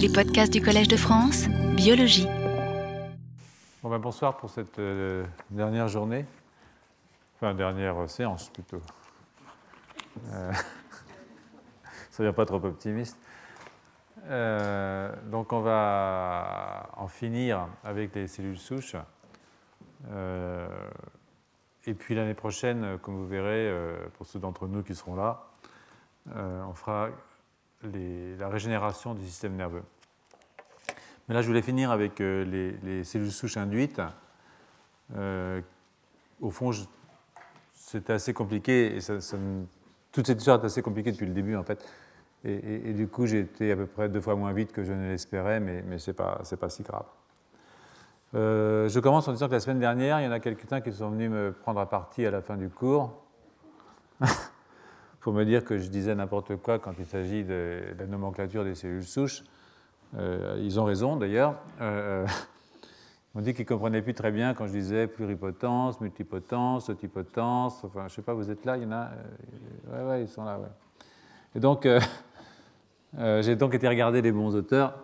Les podcasts du Collège de France, biologie. Bon ben, bonsoir pour cette euh, dernière journée, enfin dernière séance plutôt. Euh, soyons pas trop optimiste. Euh, donc on va en finir avec les cellules souches. Euh, et puis l'année prochaine, comme vous verrez, euh, pour ceux d'entre nous qui seront là, euh, on fera la régénération du système nerveux. Mais là, je voulais finir avec euh, les, les cellules souches induites. Euh, au fond, c'était assez compliqué, et toute cette histoire est assez compliquée depuis le début, en fait. Et, du coup, j'ai été à peu près deux fois moins vite que je ne l'espérais, mais, mais ce n'est pas si grave. Euh, je commence en disant que la semaine dernière, il y en a quelques-uns qui sont venus me prendre à partie à la fin du cours pour me dire que je disais n'importe quoi quand il s'agit de, la nomenclature des cellules souches. Euh, ils ont raison d'ailleurs. Euh, ils m'ont dit qu'ils ne comprenaient plus très bien quand je disais pluripotence, multipotence, totipotence. Enfin, je ne sais pas, vous êtes là, il y en a. Oui, ouais, ils sont là, ouais. Et donc, euh, euh, j'ai donc été regarder les bons auteurs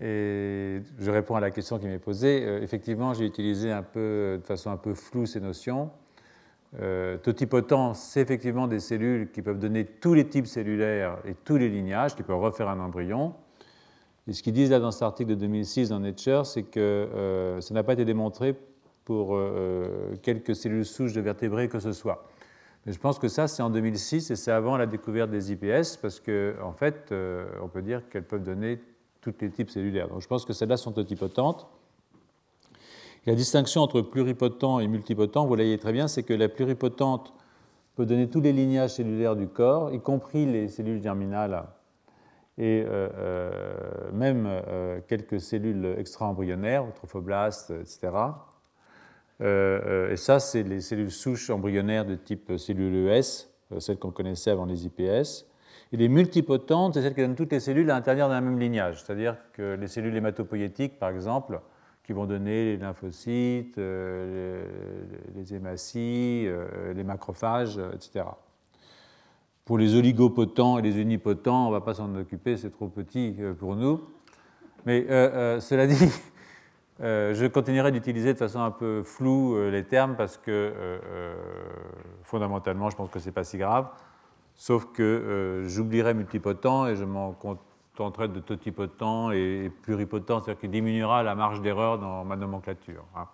et je réponds à la question qui m'est posée. Euh, effectivement, j'ai utilisé un peu, de façon un peu floue ces notions. Euh, totipotence, c'est effectivement des cellules qui peuvent donner tous les types cellulaires et tous les lignages, qui peuvent refaire un embryon. Et ce qu'ils disent là dans cet article de 2006 dans Nature, c'est que euh, ça n'a pas été démontré pour euh, quelques cellules souches de vertébrés que ce soit. Mais je pense que ça, c'est en 2006 et c'est avant la découverte des IPS, parce qu'en en fait, euh, on peut dire qu'elles peuvent donner tous les types cellulaires. Donc je pense que celles-là sont totipotentes. La distinction entre pluripotent et multipotent, vous voyez très bien, c'est que la pluripotente peut donner tous les lignages cellulaires du corps, y compris les cellules germinales et euh, euh, même euh, quelques cellules extra-embryonnaires, trophoblastes, etc. Et ça, c'est les cellules souches embryonnaires de type cellule ES, celles qu'on connaissait avant les IPS. Et les multipotentes, c'est celles qui donnent toutes les cellules à l'intérieur d'un même lignage, c'est-à-dire que les cellules hématopoïétiques, par exemple, qui vont donner les lymphocytes, euh, les, hématies, euh, les macrophages, euh, etc. Pour les oligopotents et les unipotents, on ne va pas s'en occuper, c'est trop petit pour nous. Mais cela dit, je continuerai d'utiliser de façon un peu floue les termes parce que fondamentalement, je pense que ce n'est pas si grave. Sauf que j'oublierai multipotent et je m'en contenterai de totipotent et, pluripotent, c'est-à-dire qu'il diminuera la marge d'erreur dans ma nomenclature. hein.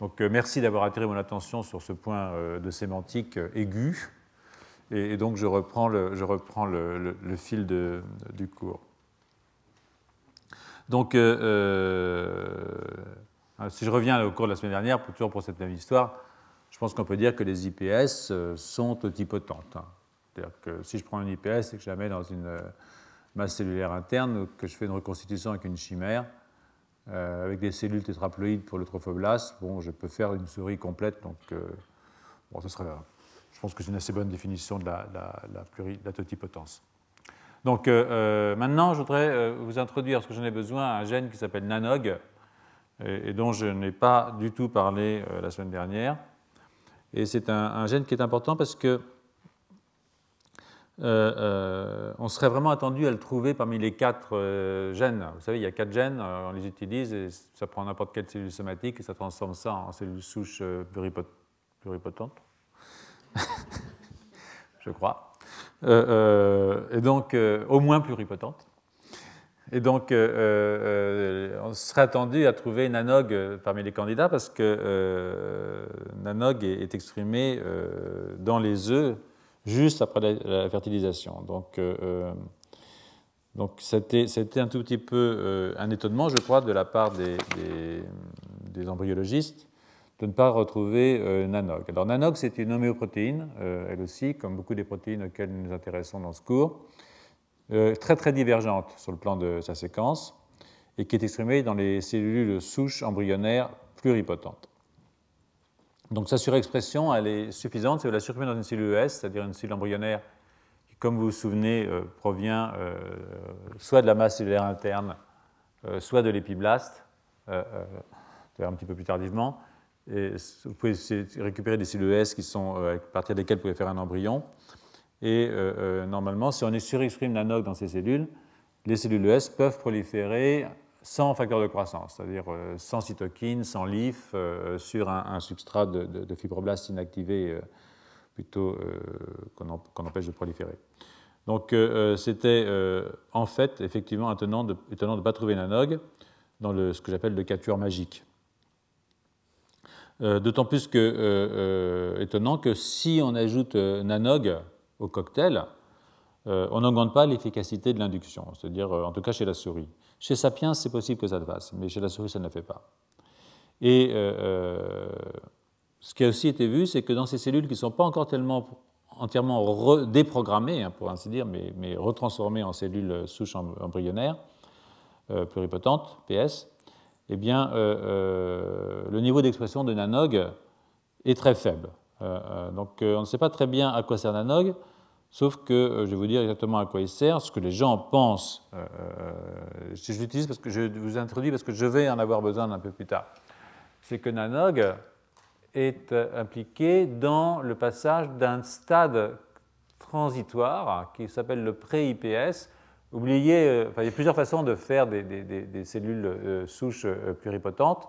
Donc euh, merci d'avoir attiré mon attention sur ce point euh, de sémantique euh, aigu. Et, donc je reprends le, je reprends le, fil de- du cours. Donc, euh, si je reviens au cours de la semaine dernière, toujours pour cette même histoire, je pense qu'on peut dire que les IPS sont totipotentes. hein. C'est-à-dire que si je prends une IPS et que je la mets dans une masse cellulaire interne, que je fais une reconstitution avec une chimère, euh, avec des cellules tétraploïdes pour le trophoblast, bon, je peux faire une souris complète. Donc, euh, bon, ce serait, je pense que c'est une assez bonne définition de la, la- la la totipotence. Donc euh, maintenant, je voudrais vous introduire, parce que j'en ai besoin, un gène qui s'appelle NANOG, et, dont je n'ai pas du tout parlé la semaine dernière. Et c'est un gène qui est important parce que euh, euh, on serait vraiment attendu à le trouver parmi les quatre euh, gènes. Vous savez, il y a quatre gènes, on les utilise et ça prend n'importe quelle cellule somatique et ça transforme ça en cellule souche pluripot- pluripotente, je crois. Et donc, au moins pluripotente. Et donc, on serait attendu à trouver Nanog parmi les candidats parce que Nanog est, est exprimé dans les œufs juste après la, fertilisation. Donc, euh, euh, donc c'était, c'était un tout petit peu euh, un étonnement, je crois, de la part des, des- embryologistes de ne pas retrouver euh, Nanog. Alors, Nanog, c'est une homéoprotéine, elle aussi, comme beaucoup des protéines auxquelles nous nous intéressons dans ce cours très très divergente sur le plan de sa séquence et qui est exprimée dans les cellules souches embryonnaires pluripotentes. Donc sa surexpression, elle est suffisante si vous la supprimez dans une cellule ES, c'est-à-dire une cellule embryonnaire qui, comme vous vous souvenez, euh, provient euh, soit de la masse cellulaire interne, euh, soit de l'épiblaste, un petit peu plus tardivement. Vous pouvez récupérer des cellules ES qui sont, à partir desquelles vous pouvez faire un embryon. Et normalement, si on surexprime la NOC dans ces cellules, les cellules S peuvent proliférer sans facteur de croissance, c'est-à-dire sans cytokine, sans LIF, sur un, substrat de, de, fibroblastes inactivés plutôt qu'on empêche de proliférer. Donc c'était en fait effectivement étonnant de ne pas trouver Nanog dans le, ce que j'appelle le capture magique. Euh, d'autant plus que, euh, euh, étonnant que si on ajoute Nanog au cocktail, on n'augmente pas l'efficacité de l'induction, c'est-à-dire en tout cas chez la souris. Chez Sapiens, c'est possible que ça le fasse, mais chez la souris, ça ne le fait pas. Et ce qui a aussi été vu, c'est que dans ces cellules qui ne sont pas encore tellement entièrement déprogrammées, hein, pour ainsi dire, mais, retransformées en cellules souches embryonnaires pluripotentes, PS, eh bien, euh, euh, le niveau d'expression de Nanog est très faible. Euh, donc, on ne sait pas très bien à quoi sert Nanog, sauf que je vais vous dire exactement à quoi il sert, ce que les gens pensent. je l'utilise parce que je vous introduis parce que je vais en avoir besoin un peu plus tard. C'est que Nanog est impliqué dans le passage d'un stade transitoire qui s'appelle le pré-IPS, Oubliez, euh, il y a plusieurs façons de faire des, cellules euh, souches euh, pluripotentes.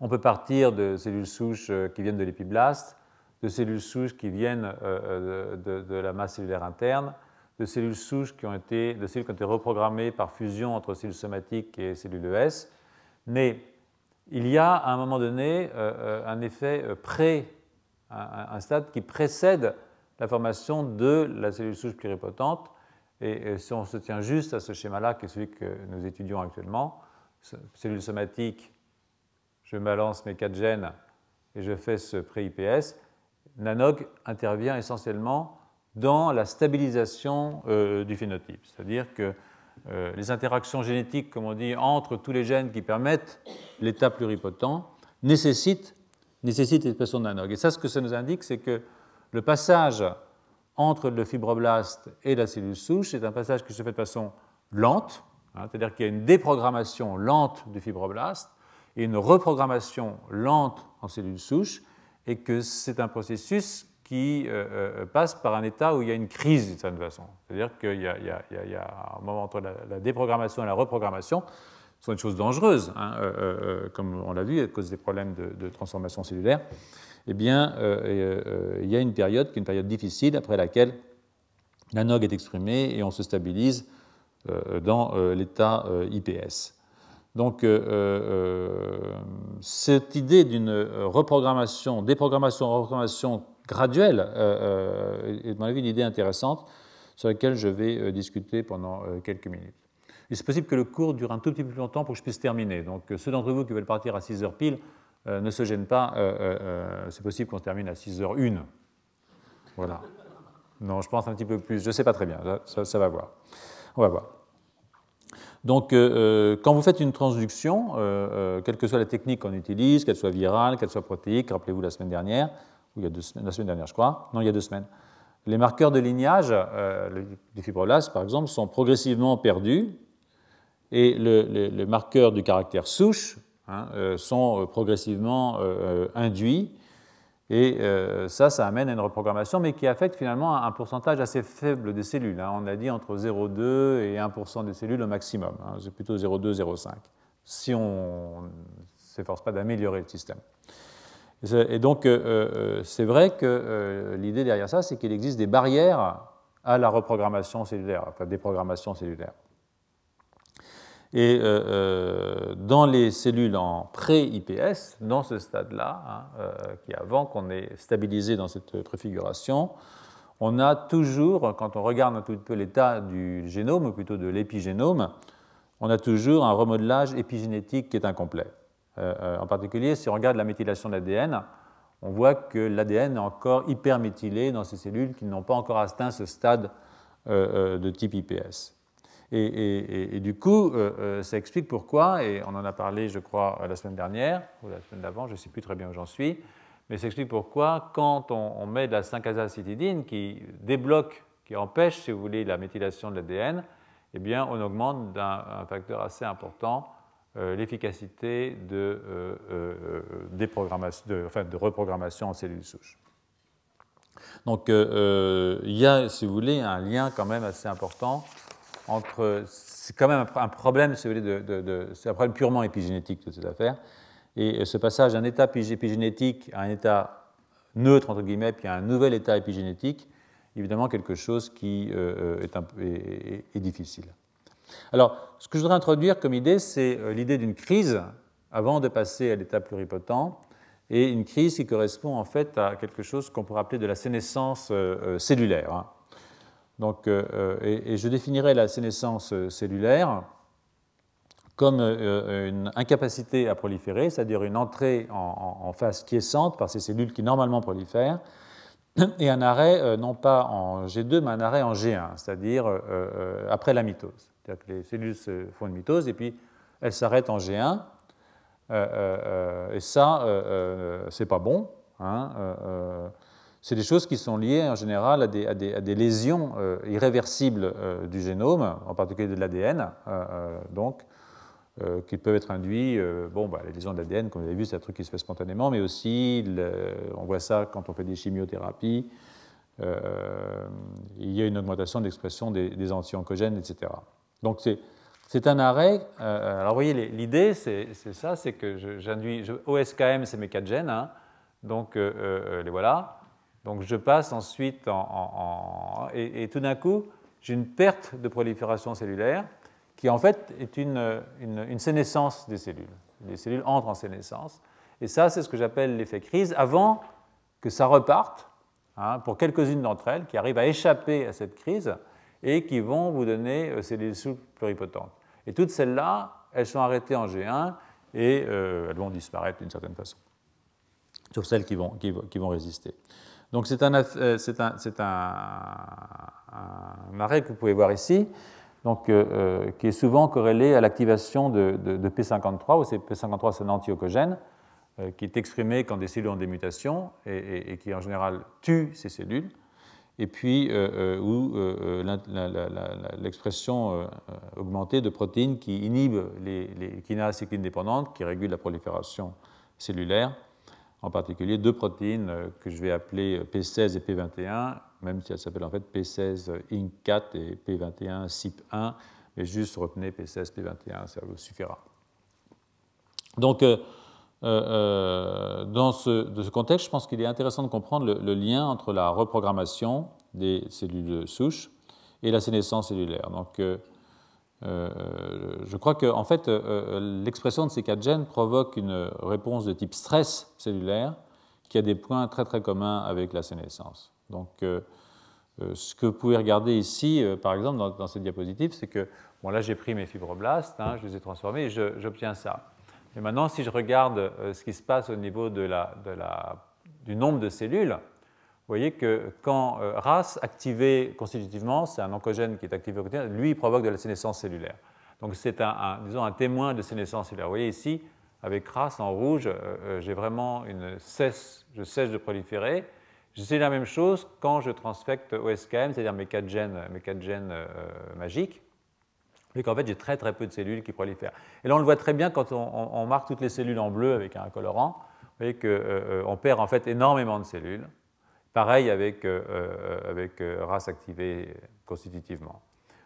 On peut partir de cellules souches qui viennent de l'épiblaste, de cellules souches qui viennent de, la masse cellulaire interne, de cellules souches qui ont été, de cellules qui ont été reprogrammées par fusion entre cellules somatiques et cellules ES. Mais il y a à un moment donné un effet pré, un, un stade qui précède la formation de la cellule souche pluripotente et si on se tient juste à ce schéma-là, qui est celui que nous étudions actuellement, cellule somatique, je balance mes quatre gènes et je fais ce pré-IPS, Nanog intervient essentiellement dans la stabilisation euh, du phénotype. C'est-à-dire que euh, les interactions génétiques, comme on dit, entre tous les gènes qui permettent l'état pluripotent nécessitent, nécessitent l'expression de Nanog. Et ça, ce que ça nous indique, c'est que le passage entre le fibroblast et la cellule souche. C'est un passage qui se fait de façon lente, hein, c'est-à-dire qu'il y a une déprogrammation lente du fibroblast et une reprogrammation lente en cellule souche, et que c'est un processus qui euh, euh, passe par un état où il y a une crise d'une certaine façon. C'est-à-dire qu'il y, a un moment entre la, déprogrammation et la reprogrammation, ce sont des choses dangereuses, hein, euh, comme on l'a vu à cause des problèmes de transformation cellulaire eh bien, il y a une période qui est une période difficile après laquelle la NOG est exprimée et on se stabilise dans l'état IPS. Donc, cette idée d'une reprogrammation, déprogrammation, reprogrammation graduelle est, à mon avis, une idée intéressante sur laquelle je vais discuter pendant quelques minutes. Il est possible que le cours dure un tout petit peu plus longtemps pour que je puisse terminer. Donc, ceux d'entre vous qui veulent partir à 6 heures pile, euh, ne se gêne pas, euh, euh, c'est possible qu'on termine à 6h01. Voilà. Non, je pense un petit peu plus, je ne sais pas très bien, ça, va voir. On va voir. Donc, quand vous faites une transduction, quelle que soit la technique qu'on utilise, qu'elle soit virale, qu'elle soit protéique, rappelez-vous la semaine dernière, ou il y a deux semaines, la semaine dernière, je crois, non, il y a deux semaines, les marqueurs de lignage des fibroblastes, par exemple, sont progressivement perdus, et le, le marqueur du caractère souche Hein, euh, sont euh, progressivement euh, induits. Et ça, ça amène à une reprogrammation, mais qui affecte finalement un pourcentage assez faible des cellules. Hein. On a dit entre 0,2 et 1% des cellules au maximum. Hein. C'est plutôt 0,2, 0,5, si on ne s'efforce pas d'améliorer le système. Et donc, c'est vrai que l'idée derrière ça, c'est qu'il existe des barrières à la reprogrammation cellulaire, enfin déprogrammation cellulaire. Et euh, euh, dans les cellules en pré-IPS, dans ce stade-là, hein, euh, qui est avant qu'on ait stabilisé dans cette préfiguration, on a toujours, quand on regarde un tout peu l'état du génome, ou plutôt de l'épigénome, on a toujours un remodelage épigénétique qui est incomplet. en particulier, si on regarde la méthylation de l'ADN, on voit que l'ADN est encore hyperméthylé dans ces cellules qui n'ont pas encore atteint ce stade de type IPS. Et, du coup, euh, euh, ça explique pourquoi, et on en a parlé, je crois, la semaine dernière, ou la semaine d'avant, je ne sais plus très bien où j'en suis, mais ça explique pourquoi, quand on, met de la 5-azacétidine qui débloque, qui empêche, si vous voulez, la méthylation de l'ADN, eh bien, on augmente d'un facteur assez important euh, l'efficacité de reprogrammation en cellules souches. Donc, il y a, si vous voulez, un lien quand même assez important entre. C'est quand même un problème, c'est un problème purement épigénétique, toute cette affaire. Et ce passage d'un état épigénétique à un état neutre, entre guillemets, puis à un nouvel état épigénétique, évidemment quelque chose qui euh, est, est, difficile. Alors, ce que je voudrais introduire comme idée, c'est euh, l'idée d'une crise avant de passer à l'état pluripotent, et une crise qui correspond en fait à quelque chose qu'on pourrait appeler de la sénescence euh, cellulaire. Hein. Donc, et, je définirai la sénescence cellulaire comme une incapacité à proliférer, c'est-à-dire une entrée en, phase quiescente par ces cellules qui normalement prolifèrent, et un arrêt euh, non pas en G2, mais un arrêt en G1, c'est-à-dire euh, euh, après la mitose. C'est-à-dire que les cellules font une mitose et puis elles s'arrêtent en G1. et ça, c'est pas bon. Hein, c'est des choses qui sont liées en général à des, à des, lésions irréversibles du génome, en particulier de l'ADN. donc, euh, qui peuvent être induits, euh, bon, bah, les lésions d'ADN, comme vous avez vu, c'est un truc qui se fait spontanément, mais aussi, on voit ça quand on fait des chimiothérapies, euh, il y a une augmentation de l'expression des, anti-oncogènes, etc. Donc c'est un arrêt. alors vous voyez, l'idée, c'est ça, c'est que j'induis, OSKM, c'est mes quatre gènes, hein, donc les voilà. Donc je passe ensuite en et, tout d'un coup, j'ai une perte de prolifération cellulaire qui en fait est une, une, sénescence des cellules. Les cellules entrent en sénescence. Et ça, c'est ce que j'appelle l'effet crise, avant que ça reparte, hein, pour quelques-unes d'entre elles, qui arrivent à échapper à cette crise et qui vont vous donner euh, cellules souches pluripotentes. Et toutes celles-là, elles sont arrêtées en G1 et euh, elles vont disparaître d'une certaine façon, sauf celles qui vont, qui, vont résister. Donc c'est un, euh, un, un, arrêt que vous pouvez voir ici donc, euh, euh, qui est souvent corrélé à l'activation de, P53, où P53 c'est un antiocogène, euh, qui est exprimé quand des cellules ont des mutations et, qui en général tue ces cellules, et puis où l'expression augmentée de protéines qui inhibent les, les kinases dépendantes, qui régulent la prolifération cellulaire, en particulier deux protéines que je vais appeler P16 et P21, même si elle s'appelle en fait P16 INC4 et P21 CYP1, mais juste retenez P16, P21, ça vous suffira. Donc, euh, euh, dans ce, contexte, je pense qu'il est intéressant de comprendre le, lien entre la reprogrammation des cellules souches et la sénescence cellulaire. Donc, euh, je crois que en fait, l'expression de ces quatre gènes provoque une réponse de type stress cellulaire qui a des points très très communs avec la sénescence. Donc, euh, euh, ce que vous pouvez regarder ici, euh, par exemple, dans, cette diapositive, c'est que, bon, là, j'ai pris mes fibroblastes, hein, je les ai transformés et j'obtiens ça. Et maintenant, si je regarde ce qui se passe au niveau du nombre de cellules, vous voyez que quand RAS activé constitutivement, c'est un oncogène qui est activé quotidien, lui, provoque de la sénescence cellulaire. Donc c'est un, disons, un témoin de sénescence cellulaire. Vous voyez ici, avec RAS en rouge, j'ai vraiment une cesse, je cesse de proliférer, c'est la même chose quand je transfecte OSKM, c'est-à-dire mes quatre gènes, mes quatre gènes euh, magiques, et qu'en fait j'ai très très peu de cellules qui prolifèrent. Et là on le voit très bien quand on, marque toutes les cellules en bleu avec un colorant, vous voyez qu'on euh, euh, perd en fait énormément de cellules. Pareil avec, avec RAS activé constitutivement.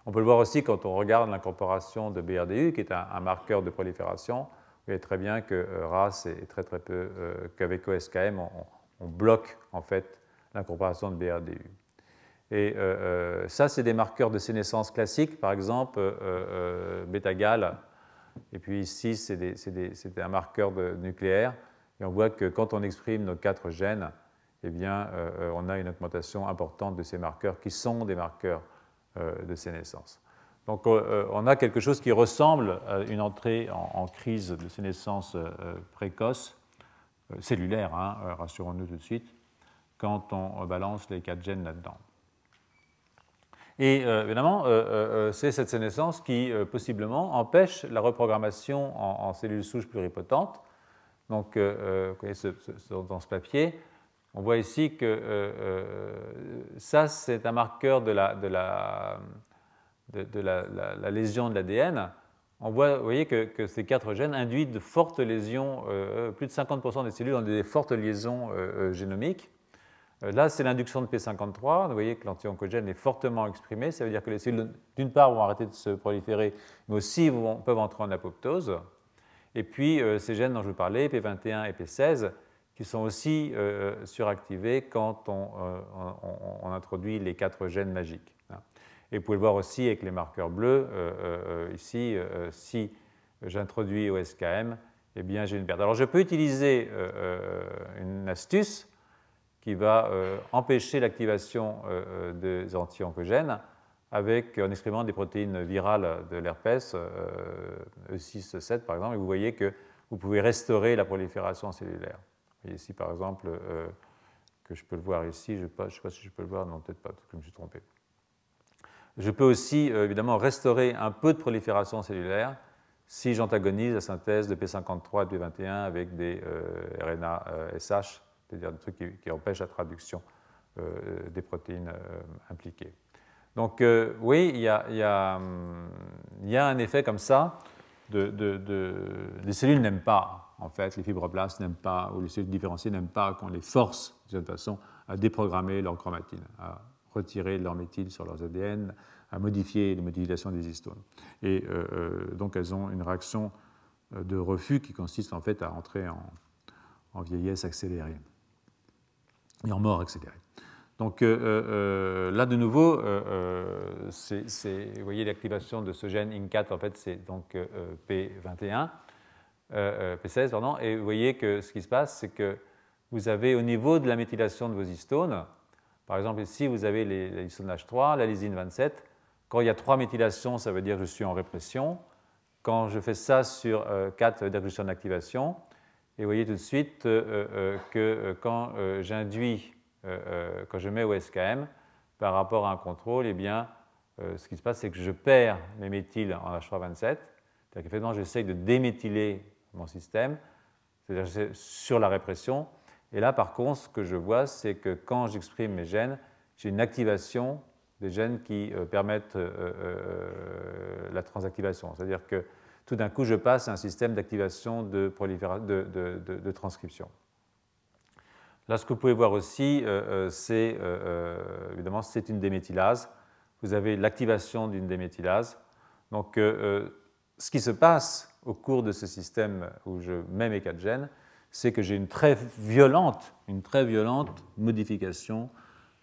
On peut le voir aussi quand on regarde l'incorporation de BRDU, qui est un, marqueur de prolifération. Vous voyez très bien que RAS est très très peu, qu'avec OSKM, on, bloque en fait l'incorporation de BRDU. Et euh, euh, ça, c'est des marqueurs de sénescence classiques, par exemple euh, bêta-gal. Et puis ici, c'est un marqueur nucléaire. Et on voit que quand on exprime nos quatre gènes, eh bien, on a une augmentation importante de ces marqueurs qui sont des marqueurs de sénescence. Donc on a quelque chose qui ressemble à une entrée en crise de sénescence précoce euh, cellulaire, hein, euh, rassurons-nous tout de suite, quand on balance les quatre gènes là-dedans. Et euh, évidemment, c'est cette sénescence qui, possiblement, empêche la reprogrammation en, cellules souches pluripotentes. Donc, vous voyez dans ce papier, on voit ici que ça, c'est un marqueur de la, de la, de, la lésion de l'ADN on voit, vous voyez que, ces quatre gènes induisent de fortes lésions, euh, plus de 50% des cellules ont des fortes liaisons euh, euh, génomiques, Euh, là, c'est l'induction de P53. Vous voyez que l'anti-oncogène est fortement exprimé. Ça veut dire que les cellules, d'une part, vont arrêter de se proliférer, mais aussi vont, peuvent entrer en apoptose. Et puis, euh, ces gènes dont je vous parlais, P21 et P16, qui sont aussi euh, suractivés quand on, on, introduit les quatre gènes magiques. Hein. Et vous pouvez le voir aussi avec les marqueurs bleus. ici, si j'introduis OSKM, eh bien, j'ai une perte. Alors, je peux utiliser une astuce qui va euh, empêcher l'activation euh, euh, des anti-oncogènes avec, en exprimant des protéines virales de l'herpès, E6, E7 par exemple, et vous voyez que vous pouvez restaurer la prolifération cellulaire. Voyez ici par exemple, que je peux le voir ici, je ne sais, pas si je peux le voir, non peut-être pas, que je me suis trompé. Je peux aussi évidemment restaurer un peu de prolifération cellulaire si j'antagonise la synthèse de P53 et P21 avec des RNA SH c'est-à-dire des trucs qui, empêchent la traduction euh, des protéines euh, impliquées. Donc euh, oui, il y, a, un effet comme ça. Les cellules n'aiment pas, en fait, les fibroblastes n'aiment pas, ou les cellules différenciées n'aiment pas qu'on les force, de cette façon, à déprogrammer leur chromatine, à retirer leur méthyle sur leurs ADN, à modifier les modifications des histones. Et donc elles ont une réaction de refus qui consiste en fait à entrer en vieillesse accélérée et en mort accélérée. Donc euh, euh, euh, là, de nouveau, vous voyez l'activation de ce gène INC4, en fait, c'est donc P21, P16, pardon, et vous voyez que ce qui se passe, c'est que vous avez au niveau de la méthylation de vos histones, par exemple ici, vous avez les, histones H3, la lysine 27, quand il y a trois méthylations, ça veut dire que je suis en répression. Quand je fais ça sur 4, ça veut dire que je suis en activation. Et vous voyez tout de suite que quand j'induis, quand je mets OSKM par rapport à un contrôle, eh bien, ce qui se passe, c'est que je perds mes méthyles en H327. C'est-à-dire qu'effectivement, j'essaye de déméthyler mon système, c'est-à-dire sur la répression. Et là, par contre, ce que je vois, c'est que quand j'exprime mes gènes, j'ai une activation des gènes qui permettent la transactivation. C'est-à-dire que tout d'un coup, je passe à un système d'activation de, transcription. Là, ce que vous pouvez voir aussi, euh, euh, c'est euh, évidemment c'est une déméthylase. Vous avez l'activation d'une déméthylase. Donc, ce qui se passe au cours de ce système où je mets mes quatre gènes, c'est que j'ai une très violente, une très violente modification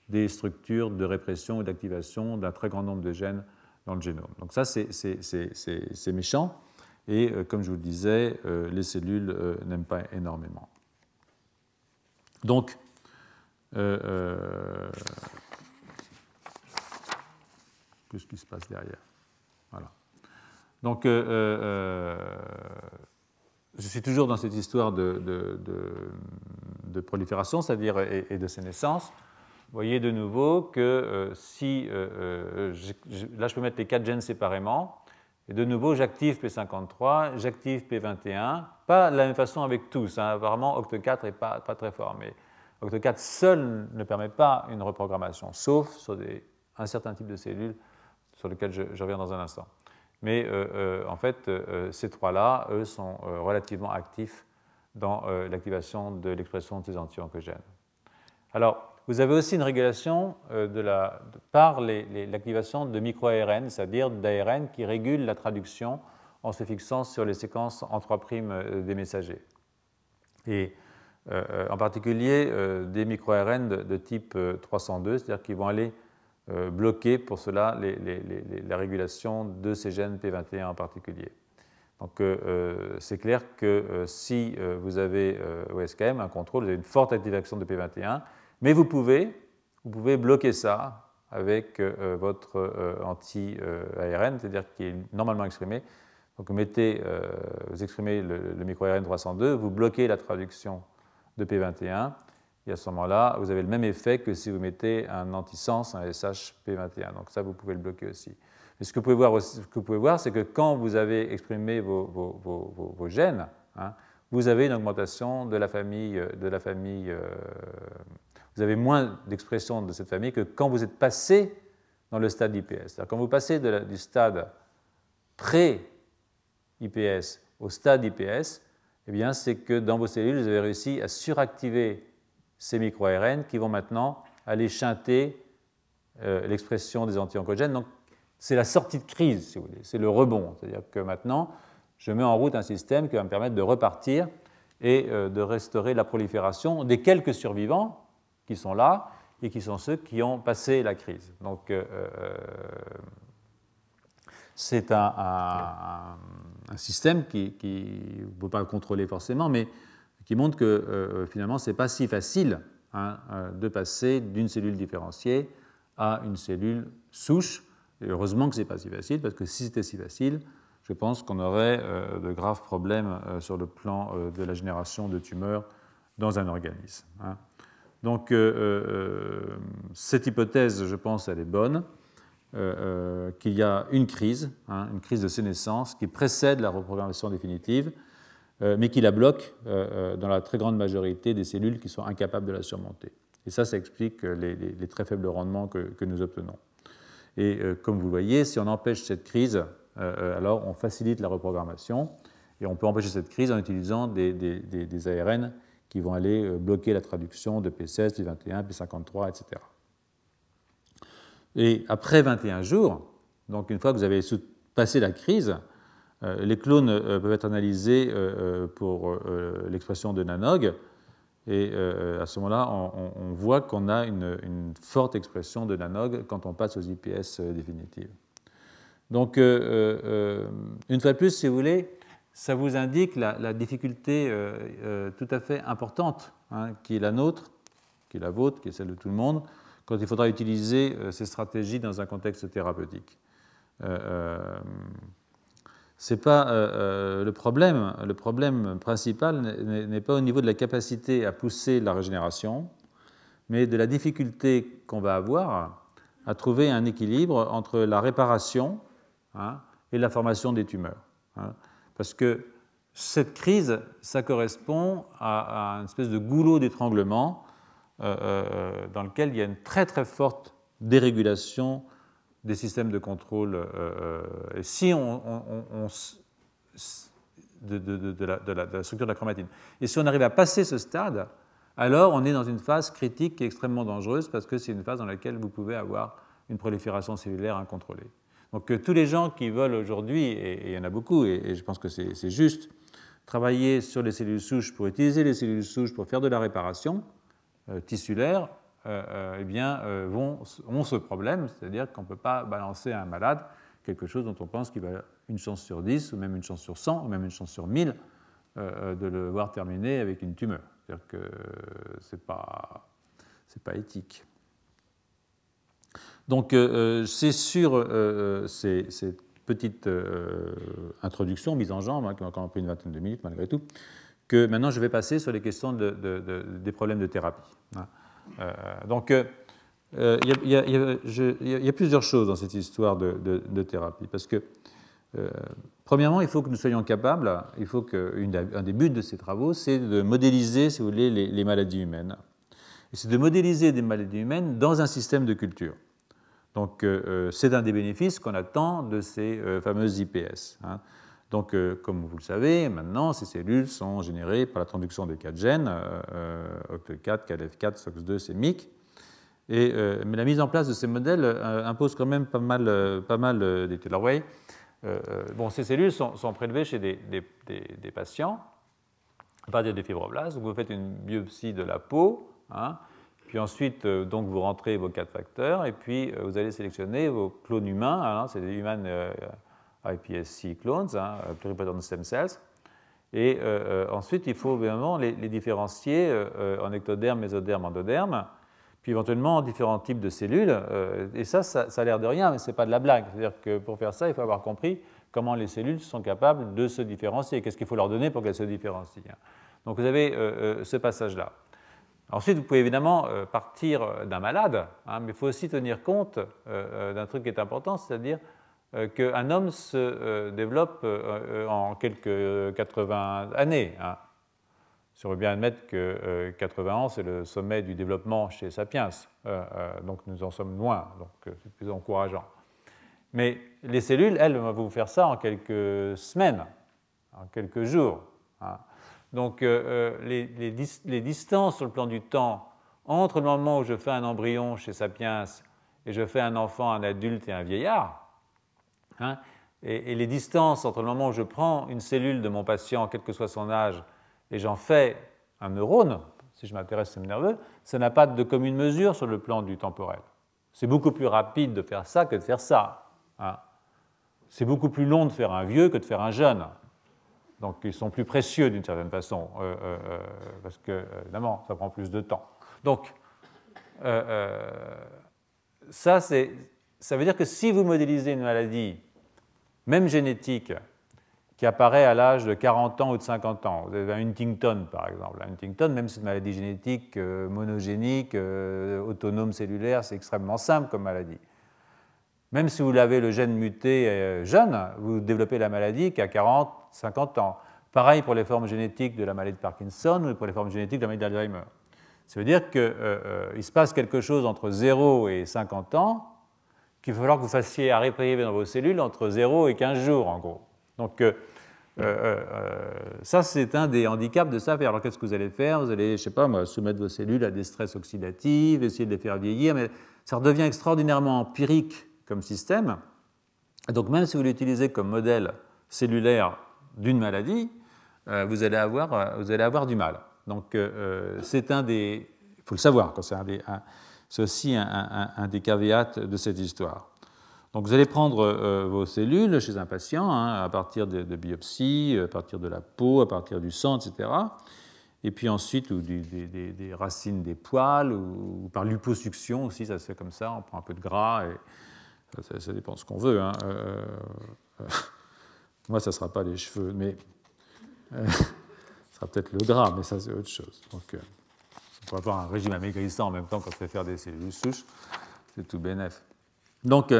des structures de répression ou d'activation d'un très grand nombre de gènes dans le génome. Donc ça, c'est méchant. Et comme je vous le disais, les cellules n'aiment pas énormément. Donc, qu'est-ce qui se passe derrière? Voilà. Donc, je suis toujours dans cette histoire de, prolifération, c'est-à-dire et, de sénescence. Vous voyez de nouveau que si, là je peux mettre les quatre gènes séparément, et de nouveau, j'active P53, j'active P21, pas de la même façon avec tous. Hein. Apparemment, Oct4 n'est pas, très fort, mais Oct4 seul ne permet pas une reprogrammation, sauf sur un certain type de cellules sur lesquelles je, reviens dans un instant. Mais euh, euh, en fait, euh, ces trois-là, eux, sont relativement actifs dans l'activation de l'expression de ces anti-oncogènes. Alors, vous avez aussi une régulation euh, de la, par l'activation de micro-ARN, c'est-à-dire d'ARN qui régulent la traduction en se fixant sur les séquences en 3' euh, des messagers. Et euh, en particulier des micro-ARN de, type 302, c'est-à-dire qui vont aller bloquer pour cela la régulation de ces gènes P21 en particulier. Donc c'est clair que si vous avez OSKM, un contrôle, vous avez une forte activation de P21, mais vous pouvez, vous pouvez bloquer ça avec euh, votre euh, anti-ARN, c'est-à-dire qui est normalement exprimé. Donc vous, mettez, euh, vous exprimez le, micro-ARN 302, vous bloquez la traduction de P21, et à ce moment-là, vous avez le même effet que si vous mettez un antisens, un SHP21. Donc ça, vous pouvez le bloquer aussi. Mais ce que vous pouvez voir, ce que vous pouvez voir, c'est que quand vous avez exprimé vos, vos, vos, gènes, hein, vous avez une augmentation de la famille, de la famille vous avez moins d'expression de cette famille que quand vous êtes passé dans le stade IPS. Quand vous passez du stade pré-IPS au stade IPS, eh c'est que dans vos cellules, vous avez réussi à suractiver ces micro-ARN qui vont maintenant aller chanter l'expression des anti-oncogènes. Donc, c'est la sortie de crise, c'est le rebond. C'est-à-dire que maintenant, je mets en route un système qui va me permettre de repartir et de restaurer la prolifération des quelques survivants qui sont là et qui sont ceux qui ont passé la crise. Donc, c'est un, système qui, ne peut pas contrôler forcément, mais qui montre que euh, finalement, ce n'est pas si facile hein, euh, de passer d'une cellule différenciée à une cellule souche. Et heureusement que ce n'est pas si facile, parce que si c'était si facile, je pense qu'on aurait euh, de graves problèmes sur le plan de la génération de tumeurs dans un organisme. Hein. Donc, cette hypothèse, je pense, elle est bonne. Euh, euh, qu'il y a une crise, hein, une crise de sénescence qui précède la reprogrammation définitive, euh, mais qui la bloque dans la très grande majorité des cellules qui sont incapables de la surmonter. Et ça, ça explique les, très faibles rendements que, nous obtenons. Et comme vous le voyez, si on empêche cette crise, alors on facilite la reprogrammation, et on peut empêcher cette crise en utilisant des, des ARN qui vont aller bloquer la traduction de P16, P21, P53, etc. Et après 21 jours, donc une fois que vous avez passé la crise, euh, les clones euh, peuvent être analysés euh, pour l'expression de nanog. Et à ce moment-là, on, voit qu'on a une, forte expression de nanog quand on passe aux IPS définitives. Donc, une fois de plus, si vous voulez, ça vous indique la, difficulté tout à fait importante hein, qui est la nôtre, qui est la vôtre, qui est celle de tout le monde, quand il faudra utiliser euh, ces stratégies dans un contexte thérapeutique. Euh, euh c'est pas euh, le problème. Le problème principal n'est pas au niveau de la capacité à pousser la régénération, mais de la difficulté qu'on va avoir à trouver un équilibre entre la réparation hein, et la formation des tumeurs. Hein. Parce que cette crise, ça correspond à, une espèce de goulot d'étranglement euh, euh, dans lequel il y a une très très forte dérégulation des systèmes de contrôle. Euh, et si on, de, la, structure de la chromatine. Et si on arrive à passer ce stade, alors on est dans une phase critique qui est extrêmement dangereuse parce que c'est une phase dans laquelle vous pouvez avoir une prolifération cellulaire incontrôlée. Donc tous les gens qui veulent aujourd'hui, et, il y en a beaucoup, et je pense que c'est juste, travailler sur les cellules souches pour utiliser les cellules souches pour faire de la réparation, euh, tissulaires euh, euh, eh bien, ont ce problème, c'est-à-dire qu'on ne peut pas balancer à un malade quelque chose dont on pense qu'il va une chance sur 10, ou même une chance sur 100, ou même une chance sur 1000 de le voir terminer avec une tumeur. C'est-à-dire que ce n'est pas, pas éthique. Donc c'est sur cette petite introduction, mise en jambe, hein, qui m'a encore pris une vingtaine de minutes malgré tout, que maintenant je vais passer sur les questions des problèmes de thérapie. Hein. Euh, donc, il y, a plusieurs choses dans cette histoire de, thérapie, parce que, euh, premièrement, il faut que nous soyons capables, il faut qu'un des buts de ces travaux, c'est de modéliser, si vous voulez, les, maladies humaines. C'est de modéliser des maladies humaines dans un système de culture. Donc, euh, c'est un des bénéfices qu'on attend de ces fameuses IPS. Hein. Donc, euh, comme vous le savez, maintenant, ces cellules sont générées par la traduction des quatre gènes, euh, OCT4, KLF4, SOX2, CMYC. Et, euh, mais la mise en place de ces modèles impose quand même pas mal, pas mal voyez, bon, ces cellules sont, prélevées chez des, des, patients à des fibroblastes. vous faites une biopsie de la peau, hein, puis ensuite, donc, vous rentrez vos quatre facteurs, et puis vous allez sélectionner vos clones humains. C'est des humains iPSC clones, hein, pluripotent stem cells. Et euh, euh, ensuite, il faut évidemment les, différencier euh, en ectoderme, mésoderme, endoderme, puis éventuellement en différents types de cellules. et ça, ça, a l'air de rien, mais ce n'est pas de la blague. C'est-à-dire que pour faire ça, il faut avoir compris comment les cellules sont capables de se différencier, qu'est-ce qu'il faut leur donner pour qu'elles se différencient? Donc vous avez ce passage-là. Ensuite, vous pouvez évidemment partir d'un malade, hein, mais il faut aussi tenir compte d'un truc qui est important, c'est-à-dire euh, qu'un homme se euh, développe euh, en quelques 80 années. Hein. Si on veut bien admettre que 80 ans, c'est le sommet du développement chez Sapiens, donc nous en sommes loin, donc c'est plus encourageant. Mais les cellules, elles, vont vous faire ça en quelques semaines, en quelques jours. Hein. Donc les, les, distances sur le plan du temps entre le moment où je fais un embryon chez Sapiens et je fais un enfant, un adulte et un vieillard, hein, et, les distances entre le moment où je prends une cellule de mon patient, quel que soit son âge, et j'en fais un neurone, si je m'intéresse au système nerveux, ça n'a pas de commune mesure sur le plan du temporel. C'est beaucoup plus rapide de faire ça que de faire ça. Hein. C'est beaucoup plus long de faire un vieux que de faire un jeune. Donc ils sont plus précieux d'une certaine façon, euh, euh, euh, parce que, évidemment, ça prend plus de temps. Donc, ça, ça veut dire que si vous modélisez une maladie, même génétique, qui apparaît à l'âge de 40 ans ou de 50 ans. Vous avez un Huntington, par exemple. Un Huntington, même si c'est une maladie génétique monogénique, autonome cellulaire, c'est extrêmement simple comme maladie. Même si vous l'avez le gène muté jeune, vous développez la maladie qu'à 40, 50 ans. Pareil pour les formes génétiques de la maladie de Parkinson ou pour les formes génétiques de la maladie d'Alzheimer. Ça veut dire qu'il euh, euh, se passe quelque chose entre 0 et 50 ans qu'il va falloir que vous fassiez arrêter dans vos cellules entre 0 et 15 jours, en gros. Donc, ça, c'est un des handicaps de ça. Alors, qu'est-ce que vous allez faire? Vous allez, je sais pas, moi, soumettre vos cellules à des stress oxydatifs, essayer de les faire vieillir, mais ça redevient extraordinairement empirique comme système. donc même si vous l'utilisez comme modèle cellulaire d'une maladie, euh, vous, allez avoir, euh, vous allez avoir du mal. Donc euh, c'est un des... Il faut le savoir, c'est aussi un, des caveats de cette histoire. Donc vous allez prendre vos cellules chez un patient hein, à partir de, biopsies, à partir de la peau, à partir du sang, etc. Et puis ensuite, ou des, racines des poils, ou, par liposuction aussi, ça se fait comme ça, on prend un peu de gras et ça, dépend de ce qu'on veut. Hein. Moi, ça ne sera pas les cheveux, mais euh, ce sera peut-être le gras, mais ça, c'est autre chose. Donc, on pourrait avoir un régime amaigrissant en même temps qu'on fait faire des cellules souches. C'est tout bénef. Donc,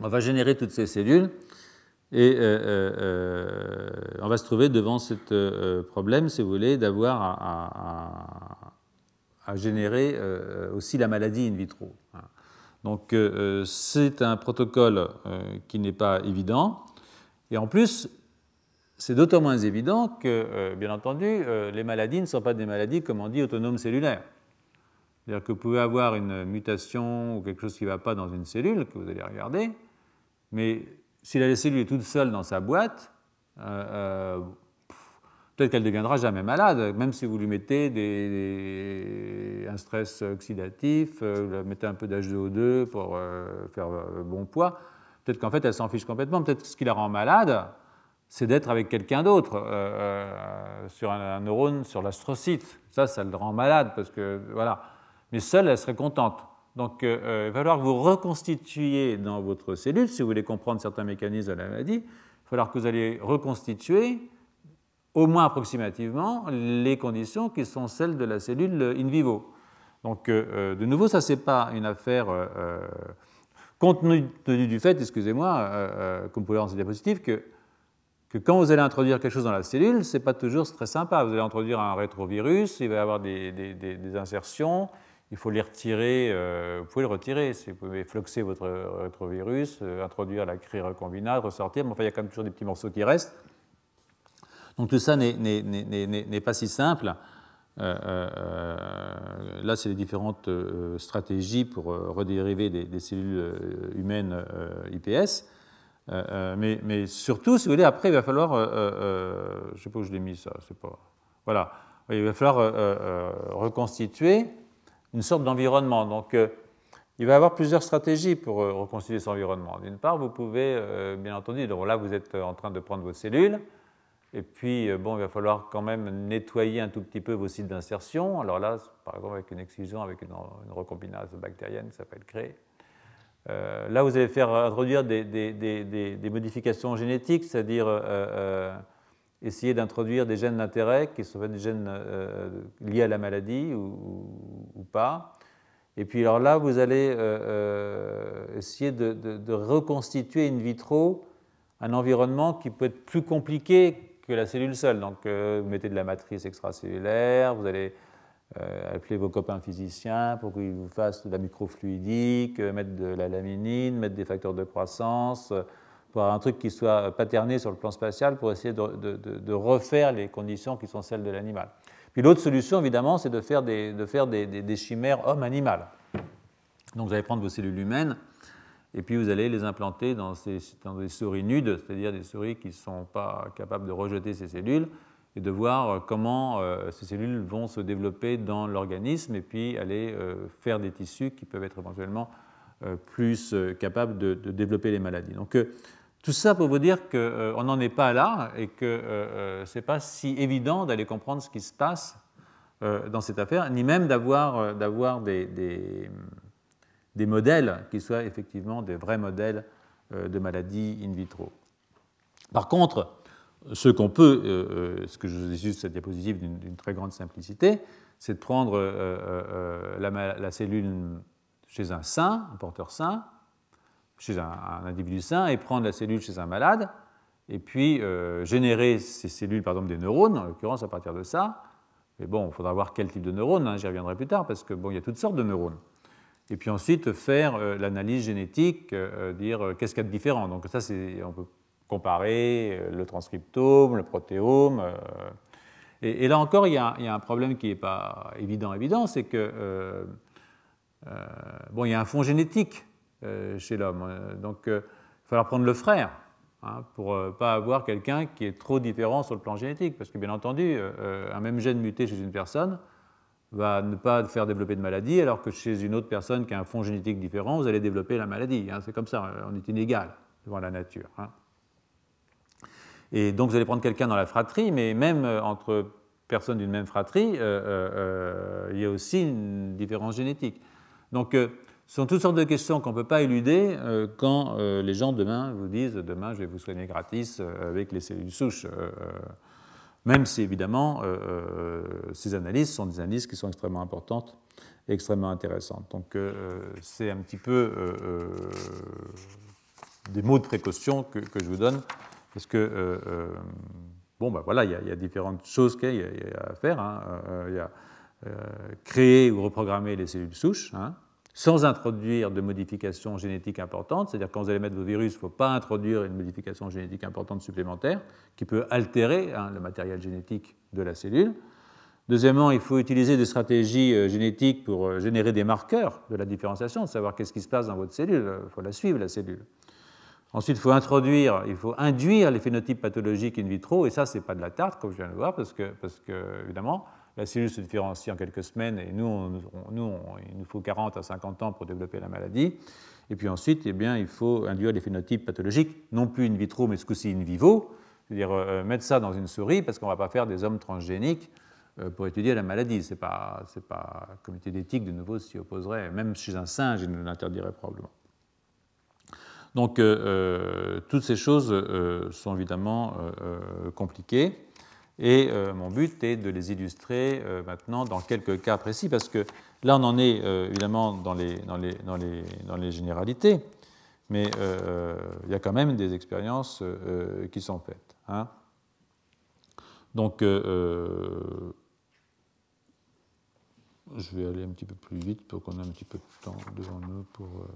on va générer toutes ces cellules et on va se trouver devant ce problème, si vous voulez, d'avoir à, générer aussi la maladie in vitro. Hein. Donc euh, c'est un protocole euh, qui n'est pas évident. Et en plus, c'est d'autant moins évident que, euh, bien entendu, les maladies ne sont pas des maladies, comme on dit, autonomes cellulaires. C'est-à-dire que vous pouvez avoir une mutation ou quelque chose qui ne va pas dans une cellule, que vous allez regarder, mais si la cellule est toute seule dans sa boîte, peut-être qu'elle ne deviendra jamais malade, même si vous lui mettez un stress oxydatif, euh, vous mettez un peu d'H2O2 pour euh, faire euh, bon poids. Peut-être qu'en fait, elle s'en fiche complètement. Peut-être que ce qui la rend malade, c'est d'être avec quelqu'un d'autre, sur un, neurone, sur l'astrocyte. Ça, ça le rend malade, parce que, voilà. Mais seule, elle serait contente. Donc, il va falloir que vous reconstituiez dans votre cellule, si vous voulez comprendre certains mécanismes de la maladie, il va falloir que vous allez reconstituer au moins approximativement, les conditions qui sont celles de la cellule in vivo. Donc, euh, euh, de nouveau, ça, n'est pas une affaire, euh, compte tenu du fait, excusez-moi, comme vous pouvez voir dans ces diapositive, que, que quand vous allez introduire quelque chose dans la cellule, ce n'est pas toujours très sympa. Vous allez introduire un rétrovirus, il va y avoir des, insertions, il faut les retirer, vous pouvez le retirer, vous pouvez fluxer votre rétrovirus, introduire la cri recombinate, ressortir, mais enfin, il y a quand même toujours des petits morceaux qui restent. Donc tout ça n'est pas si simple. Euh, euh, là, c'est les différentes euh, stratégies pour redériver des, cellules humaines IPS. Mais, surtout, si vous voulez, après, il va falloir. je ne sais pas où je l'ai mis ça, c'est pas. Voilà. Il va falloir reconstituer une sorte d'environnement. Donc, il va y avoir plusieurs stratégies pour reconstituer cet environnement. D'une part, vous pouvez, bien entendu, donc là, vous êtes en train de prendre vos cellules et puis, euh, bon, il va falloir quand même nettoyer un tout petit peu vos sites d'insertion. Alors là, par exemple, avec une excision, avec une, recombinase bactérienne, ça peut être créé. Euh, là, vous allez faire introduire des, modifications génétiques, c'est-à-dire euh, essayer d'introduire des gènes d'intérêt qui sont des gènes liés à la maladie ou, pas. Et puis alors là, vous allez essayer de, reconstituer in vitro un environnement qui peut être plus compliqué que la cellule seule. Donc, euh, vous mettez de la matrice extracellulaire, vous allez euh, appeler vos copains physiciens pour qu'ils vous fassent de la microfluidique, euh, mettre de la laminine, mettre des facteurs de croissance, pour avoir un truc qui soit paterné sur le plan spatial pour essayer de, refaire les conditions qui sont celles de l'animal. Puis l'autre solution, évidemment, c'est de faire des, chimères homme-animal. Donc vous allez prendre vos cellules humaines et puis vous allez les implanter dans, des souris nudes, c'est-à-dire des souris qui ne sont pas capables de rejeter ces cellules, et de voir comment euh, ces cellules vont se développer dans l'organisme et puis aller euh, faire des tissus qui peuvent être éventuellement euh, plus capables de, développer les maladies. Donc tout ça pour vous dire qu'on euh, n'en est pas là et que euh, euh, ce n'est pas si évident d'aller comprendre ce qui se passe dans cette affaire, ni même d'avoir des, des, modèles qui soient effectivement des vrais modèles de maladies in vitro. Par contre, ce qu'on peut, ce que je vous ai juste cette diapositive d'une très grande simplicité, c'est de prendre la, cellule chez un sain, un porteur sain, chez un, individu sain et prendre la cellule chez un malade, et puis euh, générer ces cellules, par exemple des neurones, en l'occurrence à partir de ça. Mais bon, il faudra voir quel type de neurones, hein, j'y reviendrai plus tard, parce que bon, il y a toutes sortes de neurones. Et puis ensuite faire euh, l'analyse génétique, euh, dire qu'est-ce qu'il y a de différent. Donc ça, on peut comparer le transcriptome, le protéome. Et, là encore, il y, a, un problème qui n'est pas évident, évident, c'est que bon, il y a un fond génétique euh, chez l'homme. Euh, donc euh, il va falloir prendre le frère hein, pour ne pas avoir quelqu'un qui est trop différent sur le plan génétique. Parce que bien entendu, un même gène muté chez une personne va ne pas faire développer de maladie, alors que chez une autre personne qui a un fond génétique différent, vous allez développer la maladie. Hein. C'est comme ça, on est inégal devant la nature. Hein. Et donc vous allez prendre quelqu'un dans la fratrie, mais même entre personnes d'une même fratrie, il y a aussi une différence génétique. Donc ce sont toutes sortes de questions qu'on ne peut pas éluder euh, quand euh, les gens demain vous disent demain je vais vous soigner gratis euh, avec les cellules souches. Même si évidemment ces analyses sont des analyses qui sont extrêmement importantes et extrêmement intéressantes. Donc c'est un petit peu des mots de précaution que, je vous donne parce que bon ben voilà il y, a différentes choses qu'il y, a à faire. Hein. il y a créer ou reprogrammer les cellules souches. Hein sans introduire de modifications génétiques importantes, c'est-à-dire quand vous allez mettre vos virus, il ne faut pas introduire une modification génétique importante supplémentaire qui peut altérer hein, le matériel génétique de la cellule. Deuxièmement, il faut utiliser des stratégies euh, génétiques pour euh, générer des marqueurs de la différenciation, savoir qu'est-ce qui se passe dans votre cellule, il faut la suivre, la cellule. Ensuite, il faut introduire, il faut induire les phénotypes pathologiques in vitro, et ça, ce n'est pas de la tarte, comme je viens de le voir, parce que, parce que évidemment, la cellule se différencie en quelques semaines et nous, nous il nous faut 40 à 50 ans pour développer la maladie. Et puis ensuite, eh bien, il faut induire des phénotypes pathologiques, non plus in vitro, mais ce coup-ci in vivo, c'est-à-dire euh, mettre ça dans une souris parce qu'on ne va pas faire des hommes transgéniques euh, pour étudier la maladie. Ce n'est pas, pas comité d'éthique de nouveau s'y opposerait, même chez un singe, il l'interdirait probablement. Donc, euh, toutes ces choses sont évidemment compliquées. Et euh, mon but est de les illustrer euh, maintenant dans quelques cas précis, parce que là, on en est euh, évidemment dans les, généralités, mais il y a quand même des expériences qui sont faites. Hein. Donc, je vais aller un petit peu plus vite pour qu'on ait un petit peu de temps devant nous pour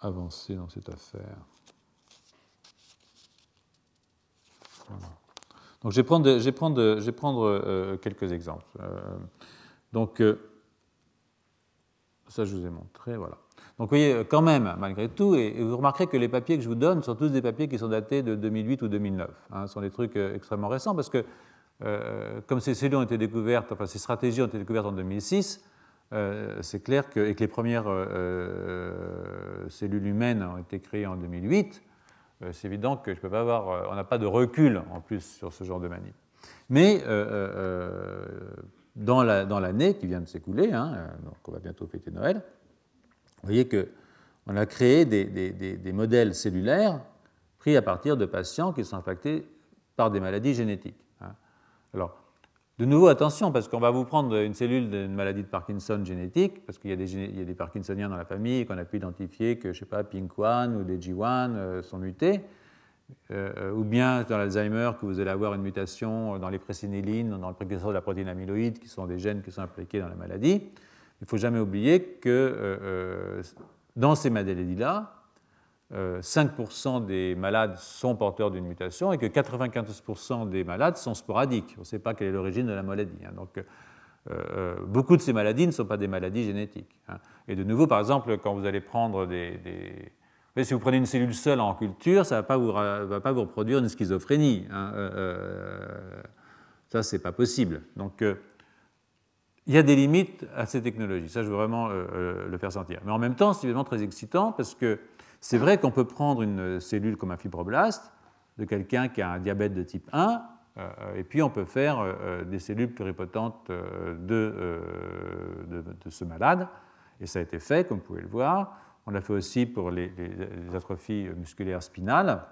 avancer dans cette affaire. Voilà. Donc je vais prendre, euh, quelques exemples. Euh, donc euh, ça je vous ai montré, voilà. Donc vous voyez, quand même, malgré tout, et, vous remarquerez que les papiers que je vous donne sont tous des papiers qui sont datés de 2008 ou 2009. Hein, ce sont des trucs extrêmement récents parce que comme ces cellules ont été découvertes, enfin ces stratégies ont été découvertes en 2006, c'est clair que, et que les premières cellules humaines ont été créées en 2008, euh, c'est évident que je peux pas avoir, euh, on n'a pas de recul en plus sur ce genre de manip. Mais euh, dans l'année qui vient de s'écouler, hein, donc on va bientôt fêter Noël, vous voyez qu'on a créé des, modèles cellulaires pris à partir de patients qui sont infectés par des maladies génétiques. Hein. Alors, de nouveau, attention, parce qu'on va vous prendre une cellule d'une maladie de Parkinson génétique, parce qu'il y, a des Parkinsoniens dans la famille qu'on a pu identifier que, je sais pas, PINK1 ou des G1 euh, sont mutés, euh, ou bien dans l'Alzheimer, que vous allez avoir une mutation dans les présénylines, dans le précurseur de la protéine amyloïde, qui sont des gènes qui sont impliqués dans la maladie. Il ne faut jamais oublier que euh, dans ces maladies-là, 5% des malades sont porteurs d'une mutation et que 95% des malades sont sporadiques. On ne sait pas quelle est l'origine de la maladie. Hein. Donc, beaucoup de ces maladies ne sont pas des maladies génétiques. Hein. Et de nouveau, par exemple, quand vous allez prendre des, si vous prenez une cellule seule en culture, ça ne va, va pas vous reproduire une schizophrénie. Hein. Euh, euh, ça, ce n'est pas possible. Donc, euh, il y a des limites à ces technologies. Ça, je veux vraiment le faire sentir. Mais en même temps, c'est évidemment très excitant parce que c'est vrai qu'on peut prendre une cellule comme un fibroblaste de quelqu'un qui a un diabète de type 1, et puis on peut faire des cellules pluripotentes de, ce malade. Et ça a été fait, comme vous pouvez le voir. On l'a fait aussi pour les, atrophies musculaires spinales.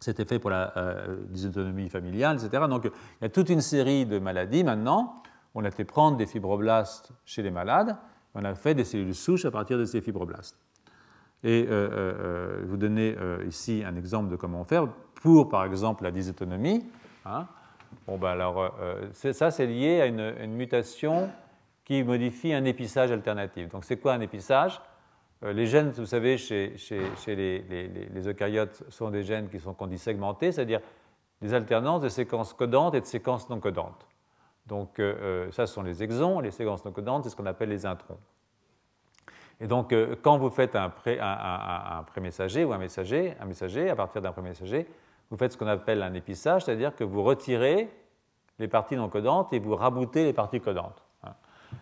C'était fait pour la euh, dysautonomie familiale, etc. Donc il y a toute une série de maladies maintenant. On a été prendre des fibroblastes chez les malades. On a fait des cellules souches à partir de ces fibroblastes. Et euh, euh, vous donnez ici un exemple de comment faire pour, par exemple, la dysautonomie. Hein. Bon, ben alors, ça, c'est lié à une, mutation qui modifie un épissage alternatif. Donc, c'est quoi un épissage? Euh, les gènes, vous savez, chez, les, eucaryotes sont des gènes qui sont qu'on segmentés, c'est-à-dire des alternances de séquences codantes et de séquences non codantes. Donc euh, euh, ça, ce sont les exons, les séquences non codantes, c'est ce qu'on appelle les introns. Et donc quand vous faites un, pré, un, prémessager ou un messager, un à partir d'un prémessager, vous faites ce qu'on appelle un épissage, c'est-à-dire que vous retirez les parties non codantes et vous raboutez les parties codantes.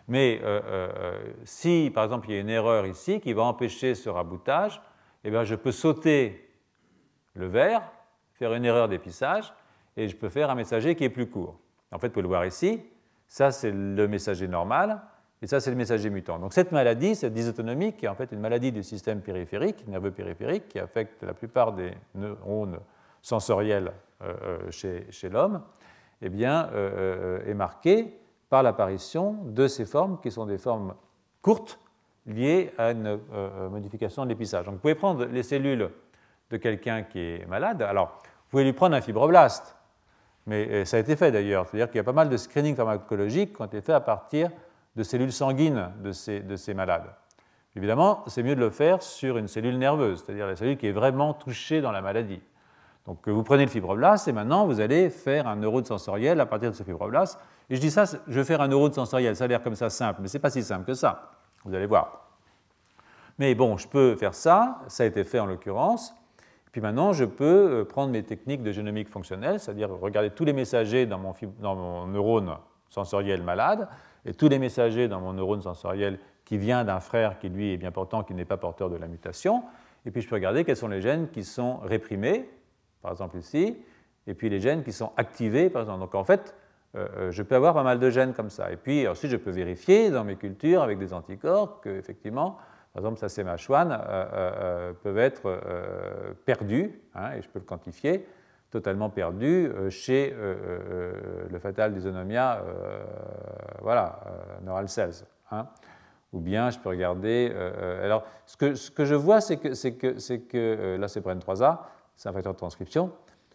Mais euh, euh, si, par exemple, il y a une erreur ici qui va empêcher ce raboutage, eh bien, je peux sauter le verre, faire une erreur d'épissage, et je peux faire un messager qui est plus court. En fait, vous pouvez le voir ici, ça c'est le messager normal, et ça c'est le messager mutant. Donc cette maladie, cette dysautonomie, qui est en fait une maladie du système périphérique, nerveux périphérique, qui affecte la plupart des neurones sensoriels euh, chez, chez l'homme, eh bien, est marquée par l'apparition de ces formes qui sont des formes courtes liées à une euh, euh, modification de l'épissage. Donc vous pouvez prendre les cellules de quelqu'un qui est malade. Alors, vous pouvez lui prendre un fibroblaste, mais euh, ça a été fait d'ailleurs. C'est-à-dire qu'il y a pas mal de screening pharmacologique qui ont été faits à partir de cellules sanguines de ces, de ces malades. Évidemment, c'est mieux de le faire sur une cellule nerveuse, c'est-à-dire la cellule qui est vraiment touchée dans la maladie. Donc vous prenez le fibroblaste et maintenant vous allez faire un neurone sensoriel à partir de ce fibroblaste et je dis ça, je vais faire un neurone sensoriel, ça a l'air comme ça simple, mais ce n'est pas si simple que ça, vous allez voir. Mais bon, je peux faire ça, ça a été fait en l'occurrence, puis maintenant je peux euh, prendre mes techniques de génomique fonctionnelle, c'est-à-dire regarder tous les messagers dans mon, dans mon neurone sensoriel malade, et tous les messagers dans mon neurone sensoriel qui vient d'un frère qui lui est bien portant, qui n'est pas porteur de la mutation, et puis je peux regarder quels sont les gènes qui sont réprimés, par exemple ici, et puis les gènes qui sont activés, par exemple. Donc en fait, euh, euh, je peux avoir pas mal de gènes comme ça. Et puis ensuite, je peux vérifier dans mes cultures avec des anticorps que, effectivement, par exemple, ça c'est ma euh, peuvent être perdus, hein, et je peux le quantifier, totalement perdus chez le fatal dysonomia voilà, neural cells. Hein. Ou bien je peux regarder. alors, ce que, ce que, je vois, c'est que, que, que là c'est pour N3A, c'est un facteur de transcription.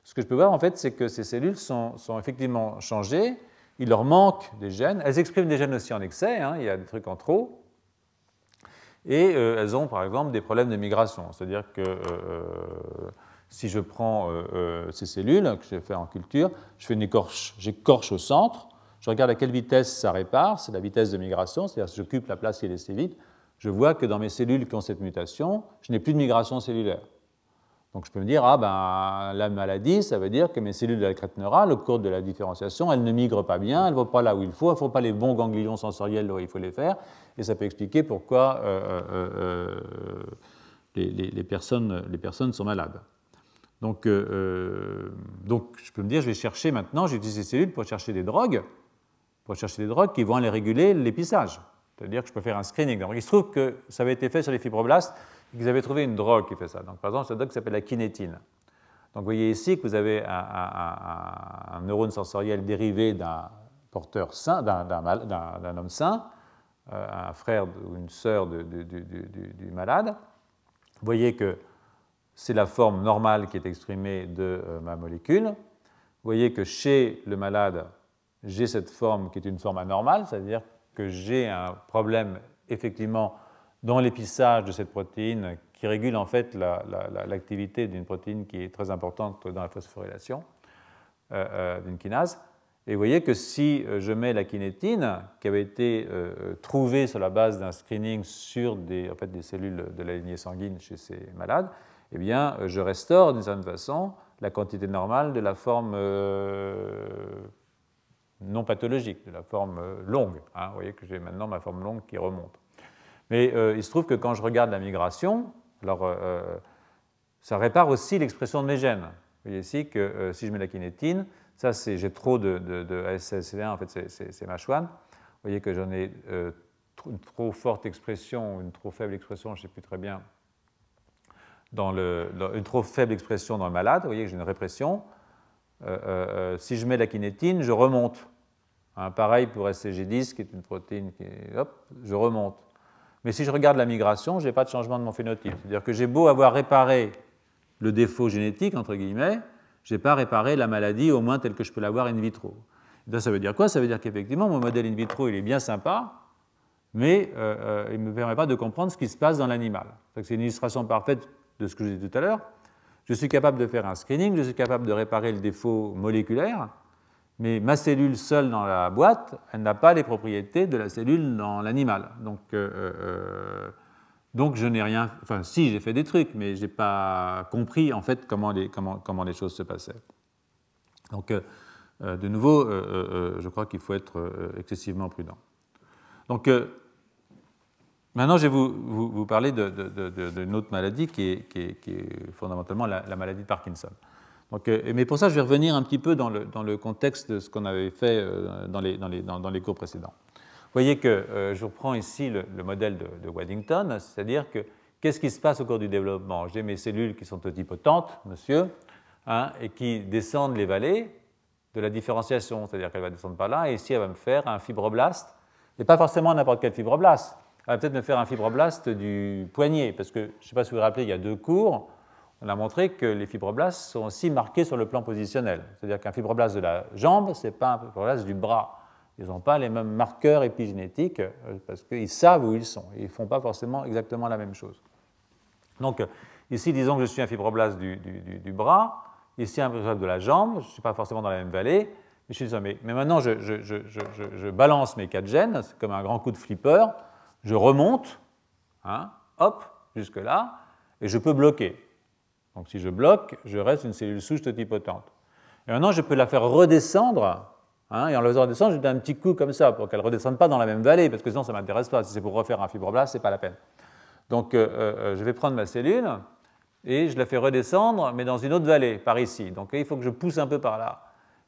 Ce que je peux voir, en fait, c'est que ces cellules sont, effectivement changées, il leur manque des gènes, elles expriment des gènes aussi en excès, hein, il y a des trucs en trop, et euh, elles ont par exemple des problèmes de migration. C'est-à-dire que euh, euh, si je prends ces cellules que j'ai fait en culture, je fais une écorche, j'écorche au centre, je regarde à quelle vitesse ça répare, c'est la vitesse de migration, c'est-à-dire si j'occupe la place qui est laissée vide, je vois que dans mes cellules qui ont cette mutation, je n'ai plus de migration cellulaire. Donc je peux me dire, ah ben la maladie, ça veut dire que mes cellules de la crête neurale, au cours de la différenciation, elles ne migrent pas bien, elles ne vont pas là où il faut, elles ne font pas les bons ganglions sensoriels là où il faut les faire, et ça peut expliquer pourquoi euh, euh, euh, les, personnes, sont malades. Donc, donc je peux me dire, je vais chercher maintenant, j'utilise ces cellules pour chercher des drogues, pour chercher des drogues qui vont aller réguler l'épissage. C'est-à-dire que je peux faire un screening. Donc il se trouve que ça avait été fait sur les fibroblastes, vous avez trouvé une drogue qui fait ça. Donc, par exemple, cette drogue s'appelle la kinétine. Donc, vous voyez ici que vous avez un, neurone sensoriel dérivé d'un porteur sain, d'un homme sain, euh, un frère ou une sœur du, malade. Vous voyez que c'est la forme normale qui est exprimée de euh, ma molécule. Vous voyez que chez le malade, j'ai cette forme qui est une forme anormale, c'est-à-dire que j'ai un problème effectivement dans l'épissage de cette protéine qui régule en fait l'activité d'une protéine qui est très importante dans la phosphorylation d'une kinase. Et vous voyez que si je mets la kinétine, qui avait été trouvée sur la base d'un screening sur des, des cellules de la lignée sanguine chez ces malades, eh bien, je restaure d'une certaine façon la quantité normale de la forme euh, non pathologique, de la forme euh, longue. Hein. Vous voyez que j'ai maintenant ma forme longue qui remonte. Mais euh, il se trouve que quand je regarde la migration, alors, ça répare aussi l'expression de mes gènes. Vous voyez ici que si je mets la kinétine, ça c'est j'ai trop de, de, 1 en fait c'est ma Vous voyez que j'en ai une trop forte expression, une trop faible expression, je ne sais plus très bien, dans, une trop faible expression dans le malade, vous voyez que j'ai une répression. Euh, euh, euh, si je mets la kinétine, je remonte. Hein, pareil pour SCG10, qui est une protéine qui hop, je remonte. Mais si je regarde la migration, je n'ai pas de changement de mon phénotype. C'est-à-dire que j'ai beau avoir réparé le défaut génétique, entre guillemets, je n'ai pas réparé la maladie, au moins telle que je peux l'avoir in vitro. ça veut dire quoi? Ça veut dire qu'effectivement, mon modèle in vitro, il est bien sympa, mais il ne me permet pas de comprendre ce qui se passe dans l'animal. C'est une illustration parfaite de ce que je disais tout à l'heure. Je suis capable de faire un screening, je suis capable de réparer le défaut moléculaire, mais ma cellule seule dans la boîte, elle n'a pas les propriétés de la cellule dans l'animal. Donc, euh, euh, donc je n'ai rien. Enfin, si, j'ai fait des trucs, mais je n'ai pas compris en fait comment les, comment, comment les choses se passaient. Donc, euh, de nouveau, je crois qu'il faut être excessivement prudent. Donc, Maintenant, je vais vous, parler d'une autre maladie qui est, fondamentalement la, maladie de Parkinson. Donc, euh, mais pour ça, je vais revenir un petit peu dans le, contexte de ce qu'on avait fait euh, dans les, cours précédents. Vous voyez que euh, je reprends ici le, modèle de, Waddington, c'est-à-dire que qu'est-ce qui se passe au cours du développement? J'ai mes cellules qui sont totipotentes, monsieur, hein, et qui descendent les vallées de la différenciation, c'est-à-dire qu'elle va descendre par là, et ici elle va me faire un fibroblaste, et pas forcément n'importe quel fibroblaste, on va peut-être me faire un fibroblaste du poignet, parce que je ne sais pas si vous vous rappelez, il y a deux cours, on a montré que les fibroblastes sont aussi marqués sur le plan positionnel. C'est-à-dire qu'un fibroblaste de la jambe, ce n'est pas un fibroblaste du bras. Ils n'ont pas les mêmes marqueurs épigénétiques euh, parce qu'ils savent où ils sont. Ils ne font pas forcément exactement la même chose. Donc, ici, disons que je suis un fibroblaste du, bras, ici un fibroblaste de la jambe, je ne suis pas forcément dans la même vallée, je suis, mais, mais maintenant je, balance mes quatre gènes, c'est comme un grand coup de flipper, je remonte, hein, hop, jusque-là, et je peux bloquer. Donc si je bloque, je reste une cellule souche totipotente. Et maintenant, je peux la faire redescendre, hein, et en la faisant redescendre, je donne un petit coup comme ça, pour qu'elle ne redescende pas dans la même vallée, parce que sinon ça ne m'intéresse pas. Si c'est pour refaire un fibroblaste, ce n'est pas la peine. Donc euh, euh, je vais prendre ma cellule, et je la fais redescendre, mais dans une autre vallée, par ici. Donc il faut que je pousse un peu par là.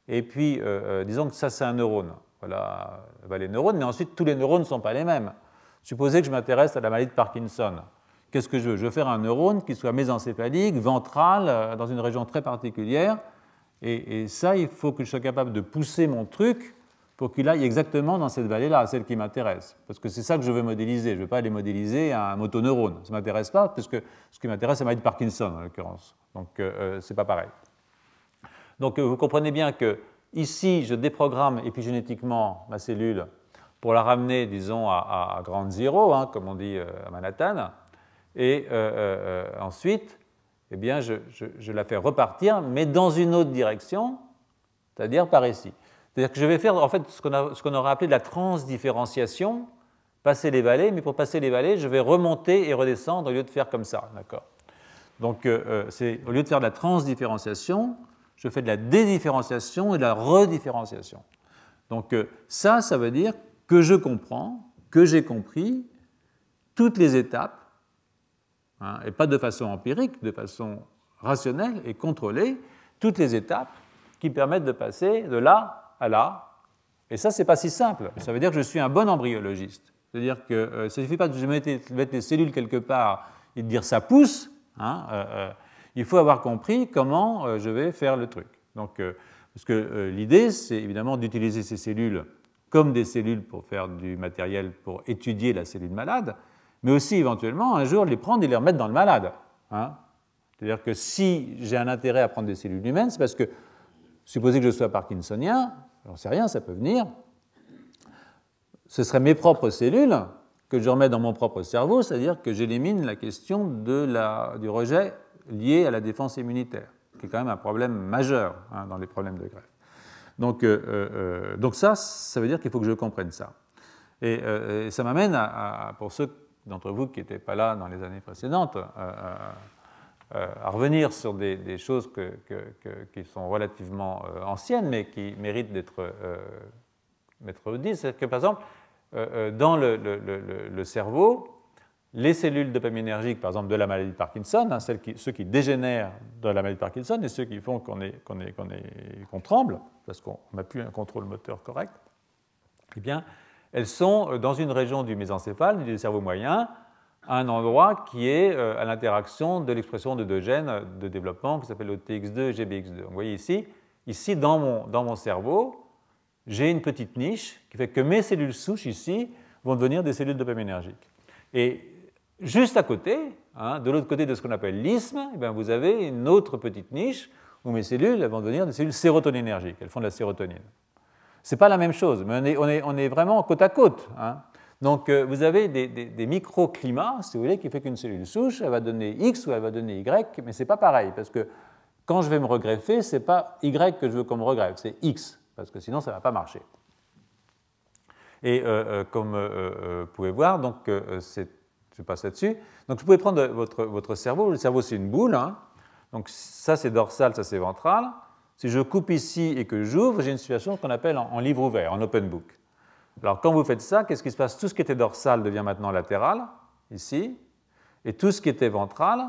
Et puis, euh, disons que ça, c'est un neurone. Voilà, la vallée neurone, mais ensuite, tous les neurones ne sont pas les mêmes. Supposez que je m'intéresse à la maladie de Parkinson. Qu'est-ce que je veux? Je veux faire un neurone qui soit mésencéphalique, ventral, euh, dans une région très particulière. Et, ça, il faut que je sois capable de pousser mon truc pour qu'il aille exactement dans cette vallée-là, celle qui m'intéresse. Parce que c'est ça que je veux modéliser. Je ne veux pas aller modéliser un motoneurone. Ça ne m'intéresse pas, parce que ce qui m'intéresse, c'est la maladie de Parkinson, en l'occurrence. Donc, euh, euh, ce n'est pas pareil. Donc, vous comprenez bien que ici, je déprogramme épigénétiquement ma cellule pour la ramener, disons, à, à grande zéro, hein, comme on dit euh, à Manhattan. Et euh, euh, ensuite, eh bien, je, la fais repartir, mais dans une autre direction, c'est-à-dire par ici. C'est-à-dire que je vais faire en fait ce qu'on aurait appelé de la transdifférenciation, passer les vallées, mais pour passer les vallées, je vais remonter et redescendre au lieu de faire comme ça. D'accord? Donc, au lieu de faire de la transdifférenciation, je fais de la dédifférenciation et de la redifférenciation. Donc, ça, ça veut dire que je comprends, que j'ai compris toutes les étapes, hein, et pas de façon empirique, de façon rationnelle et contrôlée, toutes les étapes qui permettent de passer de là à là. Et ça, c'est pas si simple. Ça veut dire que je suis un bon embryologiste. C'est-à-dire que euh, ça ne suffit pas de mettre, les cellules quelque part et de dire ça pousse. Hein, euh, euh, il faut avoir compris comment je vais faire le truc. Donc, parce que l'idée, c'est évidemment d'utiliser ces cellules comme des cellules pour faire du matériel pour étudier la cellule malade, mais aussi éventuellement un jour les prendre et les remettre dans le malade. Hein. C'est-à-dire que si j'ai un intérêt à prendre des cellules humaines, c'est parce que, supposez que je sois parkinsonien, j'en sais rien, ça peut venir, ce seraient mes propres cellules que je remets dans mon propre cerveau, c'est-à-dire que j'élimine la question du rejet lié à la défense immunitaire, qui est quand même un problème majeur hein, dans les problèmes de greffe. Donc, euh, euh, donc ça, ça veut dire qu'il faut que je comprenne ça. Et, euh, ça m'amène à, pour ceux d'entre vous qui n'étaient pas là dans les années précédentes, à revenir sur des, choses qui sont relativement anciennes, mais qui méritent d'être dites. C'est que, par exemple, dans le, cerveau, les cellules dopaminergiques, par exemple, de la maladie de Parkinson, hein, ceux qui dégénèrent de la maladie de Parkinson et ceux qui font qu'on tremble, parce qu'on n'a plus un contrôle moteur correct, eh bien, elles sont euh, dans une région du mésencéphale, du cerveau moyen, à un endroit qui est euh, à l'interaction de l'expression de deux gènes de développement qui s'appellent OTX2 et GBX2. vous voyez ici, ici dans mon, dans mon cerveau, j'ai une petite niche qui fait que mes cellules souches ici vont devenir des cellules dopaminergiques. Et Juste à côté, hein, de l'autre côté de ce qu'on appelle l'isthme, eh vous avez une autre petite niche où mes cellules vont devenir des cellules sérotoninergiques. Elles font de la sérotonine. Ce n'est pas la même chose, mais on est, vraiment côte à côte. Hein. Donc euh, vous avez des, microclimats, si vous voulez, qui fait qu'une cellule souche, elle va donner X ou elle va donner Y, mais ce n'est pas pareil, parce que quand je vais me regreffer, ce n'est pas Y que je veux qu'on me regreffe, c'est X, parce que sinon ça ne va pas marcher. Et euh, euh, comme vous pouvez voir, donc c'est je passe là-dessus. Donc, vous pouvez prendre votre, cerveau. Le cerveau, c'est une boule. Hein. Donc, ça, c'est dorsal, ça, c'est ventral. Si je coupe ici et que j'ouvre, j'ai une situation qu'on appelle en, livre ouvert, en open book. Alors, quand vous faites ça, qu'est-ce qui se passe? Tout ce qui était dorsal devient maintenant latéral, ici, et tout ce qui était ventral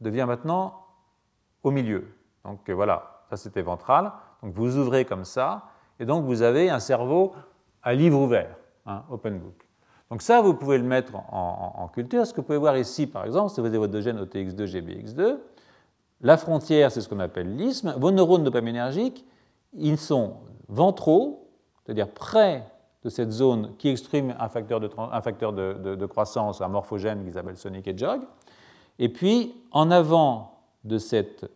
devient maintenant au milieu. Donc, voilà, ça, c'était ventral. Donc, vous ouvrez comme ça, et donc, vous avez un cerveau à livre ouvert, hein, open book. Donc ça, vous pouvez le mettre en, culture. Ce que vous pouvez voir ici, par exemple, si vous avez votre gène OTX2, GBX2, la frontière, c'est ce qu'on appelle l'isthme. Vos neurones dopaminergiques, ils sont ventraux, c'est-à-dire près de cette zone qui exprime un facteur de, de, croissance, un morphogène qu'ils appellent Sonic Jog. Et puis, en avant de cette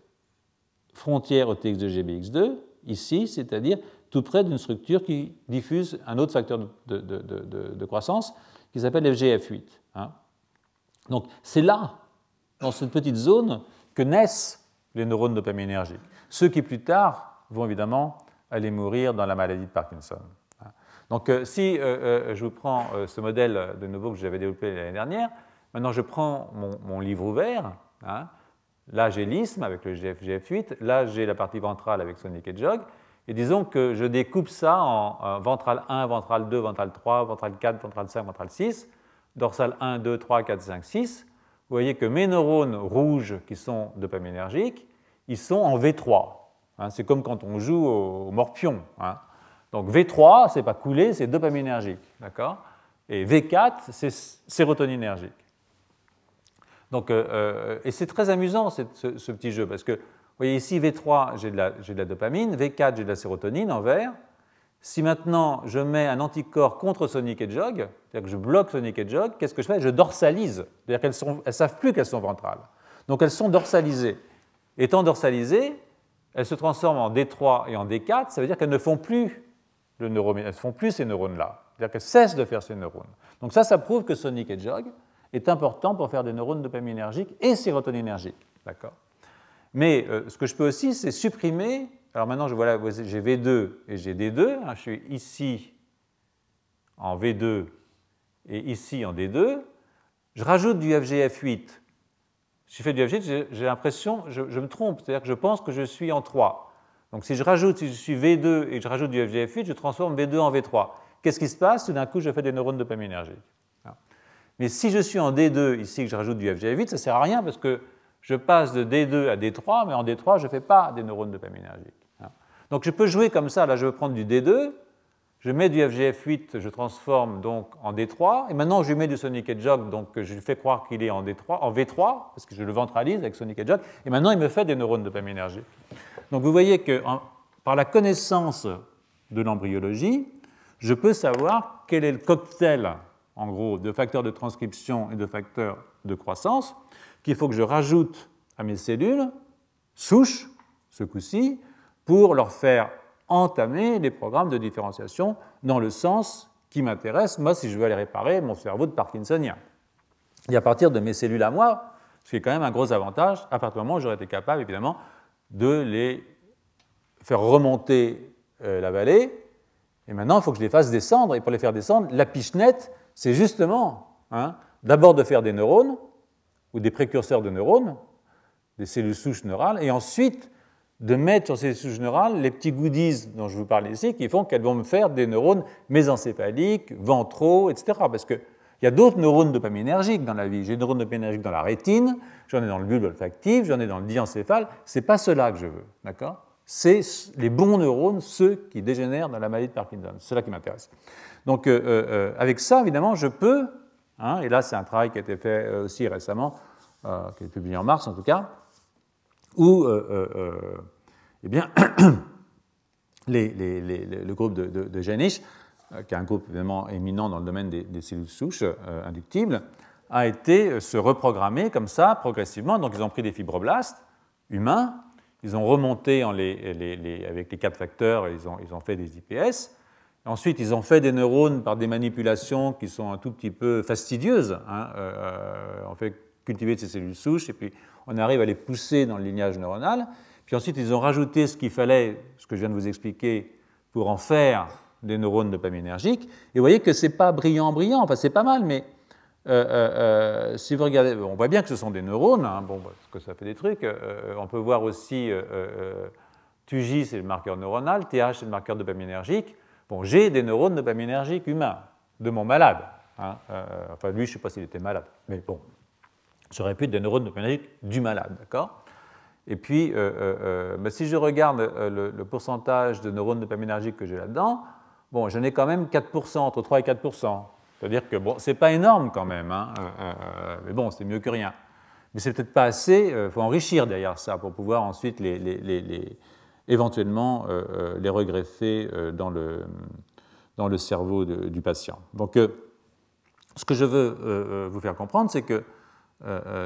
frontière OTX2, GBX2, ici, c'est-à-dire tout près d'une structure qui diffuse un autre facteur de, croissance qui s'appelle FGF8. Hein. Donc c'est là, dans cette petite zone, que naissent les neurones dopaminergiques. Ceux qui plus tard vont évidemment aller mourir dans la maladie de Parkinson. Hein. Donc euh, si euh, euh, je vous prends ce modèle de nouveau que j'avais développé l'année dernière, maintenant je prends mon, livre ouvert. Hein. Là j'ai l'isthme avec le GFGF8, là j'ai la partie ventrale avec Sonic et Jog, et disons que je découpe ça en ventral 1, ventral 2, ventral 3, ventral 4, ventral 5, ventral 6, dorsal 1, 2, 3, 4, 5, 6. Vous voyez que mes neurones rouges qui sont dopaminergiques, ils sont en V3. Hein. c'est comme quand on joue au, morpion. Hein. Donc V3, c'est pas coulé, c'est dopaminergique. D'accord Et V4, c'est sérotoninergique. Donc, euh, euh, et c'est très amusant ce, ce, petit jeu parce que voyez ici, V3, j'ai de, la dopamine, V4, j'ai de la sérotonine en vert. Si maintenant je mets un anticorps contre Sonic et Jog, c'est-à-dire que je bloque Sonic et Jog, qu'est-ce que je fais? Je dorsalise. C'est-à-dire qu'elles ne savent plus qu'elles sont ventrales. Donc elles sont dorsalisées. Étant dorsalisées, elles se transforment en D3 et en D4, ça veut dire qu'elles ne font plus font plus ces neurones-là. C'est-à-dire qu'elles cessent de faire ces neurones. Donc ça, ça prouve que Sonic et Jog est important pour faire des neurones dopaminergiques et sérotoninergiques. D'accord? Mais euh, ce que je peux aussi, c'est supprimer. Alors maintenant, j'ai V2 et j'ai D2. Hein, je suis ici en V2 et ici en D2. Je rajoute du FGF8. Si je fais du FGF8, j'ai l'impression, je, je, me trompe, c'est-à-dire que je pense que je suis en 3. Donc si je rajoute, si je suis V2 et que je rajoute du FGF8, je transforme V2 en V3. Qu'est-ce qui se passe? Tout d'un coup, je fais des neurones dopaminergiques. Mais si je suis en D2 ici, que je rajoute du FGF8, ça ne sert à rien parce que je passe de D2 à D3, mais en D3, je ne fais pas des neurones dopaminergiques. Hein. Donc je peux jouer comme ça, là je vais prendre du D2, je mets du FGF8, je transforme donc en D3, et maintenant je lui mets du Sonic Hedgehog, donc je lui fais croire qu'il est en, D3, en V3, parce que je le ventralise avec Sonic Hedgehog, et maintenant il me fait des neurones dopaminergiques. Donc vous voyez que par la connaissance de l'embryologie, je peux savoir quel est le cocktail, en gros, de facteurs de transcription et de facteurs de croissance qu'il faut que je rajoute à mes cellules souches, ce coup-ci, pour leur faire entamer les programmes de différenciation dans le sens qui m'intéresse, moi, si je veux aller réparer mon cerveau de Parkinsonien. Et à partir de mes cellules à moi, ce qui est quand même un gros avantage, à partir du moment où j'aurais été capable, évidemment, de les faire remonter euh, la vallée. Et maintenant, il faut que je les fasse descendre. Et pour les faire descendre, la pichenette, c'est justement hein, d'abord de faire des neurones, ou des précurseurs de neurones, des cellules souches neurales, et ensuite de mettre sur ces souches neurales les petits goodies dont je vous parlais ici, qui font qu'elles vont me faire des neurones mésencéphaliques, ventraux, etc. Parce qu'il y a d'autres neurones dopaminergiques dans la vie. J'ai des neurones dopaminergiques dans la rétine, j'en ai dans le bulbe olfactif, j'en ai dans le diencéphale. Ce n'est pas cela que je veux, d'accord? C'est les bons neurones, ceux qui dégénèrent dans la maladie de Parkinson. C'est cela qui m'intéresse. Donc, euh, euh, euh, avec ça, évidemment, je peux Hein, et là, c'est un travail qui a été fait euh, aussi récemment, euh, qui est publié en mars en tout cas, où euh, eh bien, le groupe de, de, qui est un groupe évidemment éminent dans le domaine des, cellules souches inductibles, a été se reprogrammer comme ça progressivement. Donc ils ont pris des fibroblastes humains, ils ont remonté avec les quatre facteurs, ils ont fait des IPS, Ensuite, ils ont fait des neurones par des manipulations qui sont un tout petit peu fastidieuses. Hein. Euh, euh, on fait cultiver ces cellules souches et puis on arrive à les pousser dans le lignage neuronal. Puis ensuite, ils ont rajouté ce qu'il fallait, ce que je viens de vous expliquer, pour en faire des neurones dopaminergiques. Et vous voyez que ce n'est pas brillant, brillant, enfin c'est pas mal, mais euh, si vous regardez, on voit bien que ce sont des neurones, hein, bon, parce que ça fait des trucs. on peut voir aussi TUJ, c'est le marqueur neuronal, TH, c'est le marqueur dopaminergique. J'ai des neurones dopaminergiques humains de mon malade. Hein, euh, enfin, lui, je ne sais pas s'il était malade, mais bon, j'aurais pu des neurones dopaminergiques du malade, d'accord? Et puis, euh, euh, ben, si je regarde le, pourcentage de neurones dopaminergiques que j'ai là-dedans, bon, j'en ai quand même 4%, entre 3 et 4%. C'est-à-dire que, bon, c'est pas énorme quand même, hein, mais bon, c'est mieux que rien. Mais c'est peut-être pas assez, il faut enrichir derrière ça pour pouvoir ensuite les éventuellement euh, euh, les regreffer euh, dans le, dans le cerveau du patient. Donc, ce que je veux vous faire comprendre, c'est que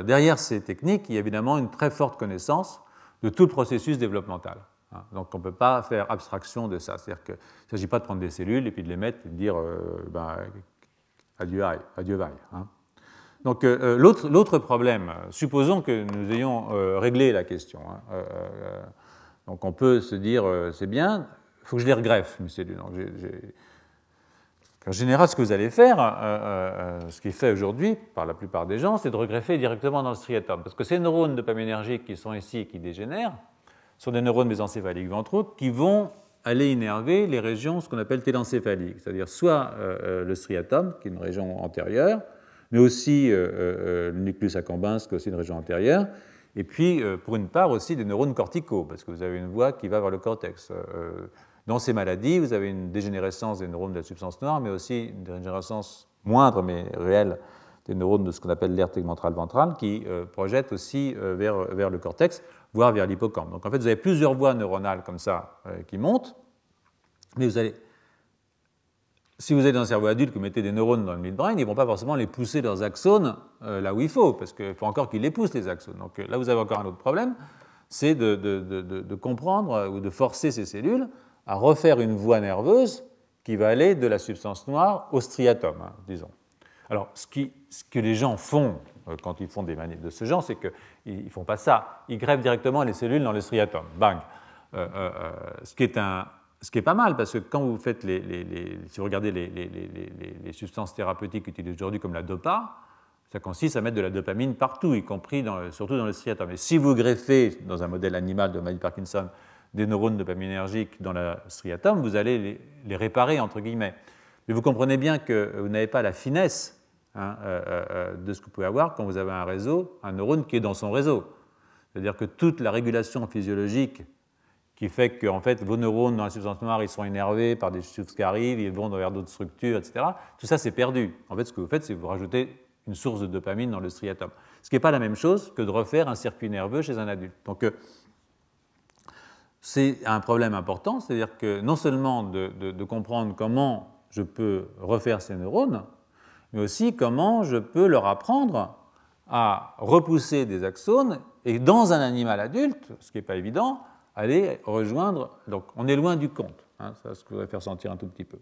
derrière ces techniques, il y a évidemment une très forte connaissance de tout le processus développemental. Hein. Donc on ne peut pas faire abstraction de ça. C'est-à-dire qu'il ne s'agit pas de prendre des cellules et puis de les mettre et de dire ben, adieu, adieu, vaille. Hein. Donc l'autre problème, supposons que nous ayons réglé la question. Hein, donc on peut se dire, euh, c'est bien, il faut que je les regreffe, mes cellules. En général, ce que vous allez faire, euh, euh, ce qui est fait aujourd'hui par la plupart des gens, c'est de regreffer directement dans le striatum. Parce que ces neurones dopaminergiques qui sont ici et qui dégénèrent sont des neurones mésencéphaliques ventraux qui vont aller innerver les régions, ce qu'on appelle télencéphaliques, c'est-à-dire soit le striatum, qui est une région antérieure, mais aussi le nucleus accumbens, qui est aussi une région antérieure, et puis euh, pour une part aussi des neurones corticaux, parce que vous avez une voie qui va vers le cortex. Euh, dans ces maladies, vous avez une dégénérescence des neurones de la substance noire, mais aussi une dégénérescence moindre mais réelle des neurones de ce qu'on appelle l'aire tegmentrale ventrale, qui euh, projette aussi vers, le cortex, voire vers l'hippocampe. Donc en fait, vous avez plusieurs voies neuronales comme ça qui montent, mais vous allez si vous êtes un cerveau adulte, que vous mettez des neurones dans le midbrain, ils ne vont pas forcément les pousser leurs axones euh, là où il faut, parce qu'il faut encore qu'ils les poussent, les axones. Donc euh, là, vous avez encore un autre problème, c'est de, comprendre euh, ou de forcer ces cellules à refaire une voie nerveuse qui va aller de la substance noire au striatum, hein, disons. Alors, ce, que les gens font quand ils font des manips de ce genre, c'est qu'ils ne font pas ça. Ils grèvent directement les cellules dans le striatum. Bang Ce qui est un, ce qui est pas mal, parce que quand vous faites les, si vous regardez les, substances thérapeutiques utilisées aujourd'hui comme la dopa, ça consiste à mettre de la dopamine partout, y compris surtout dans le striatum. Et si vous greffez dans un modèle animal de maladie Parkinson des neurones dopaminergiques dans le striatum, vous allez les, réparer entre guillemets. Mais vous comprenez bien que vous n'avez pas la finesse hein, euh, euh, euh, de ce que vous pouvez avoir quand vous avez un réseau, un neurone qui est dans son réseau. C'est-à-dire que toute la régulation physiologique qui fait que en fait, vos neurones dans la substance noire ils sont énervés par des choses qui arrivent, ils vont vers d'autres structures, etc. Tout ça, c'est perdu. En fait, ce que vous faites, c'est que vous rajoutez une source de dopamine dans le striatum. Ce qui n'est pas la même chose que de refaire un circuit nerveux chez un adulte. Donc, euh, c'est un problème important, c'est-à-dire que non seulement de, de, comprendre comment je peux refaire ces neurones, mais aussi comment je peux leur apprendre à repousser des axones, et dans un animal adulte, ce qui n'est pas évident, aller rejoindre. Donc on est loin du compte. Hein, ça, ce que voudrais faire sentir un tout petit peu.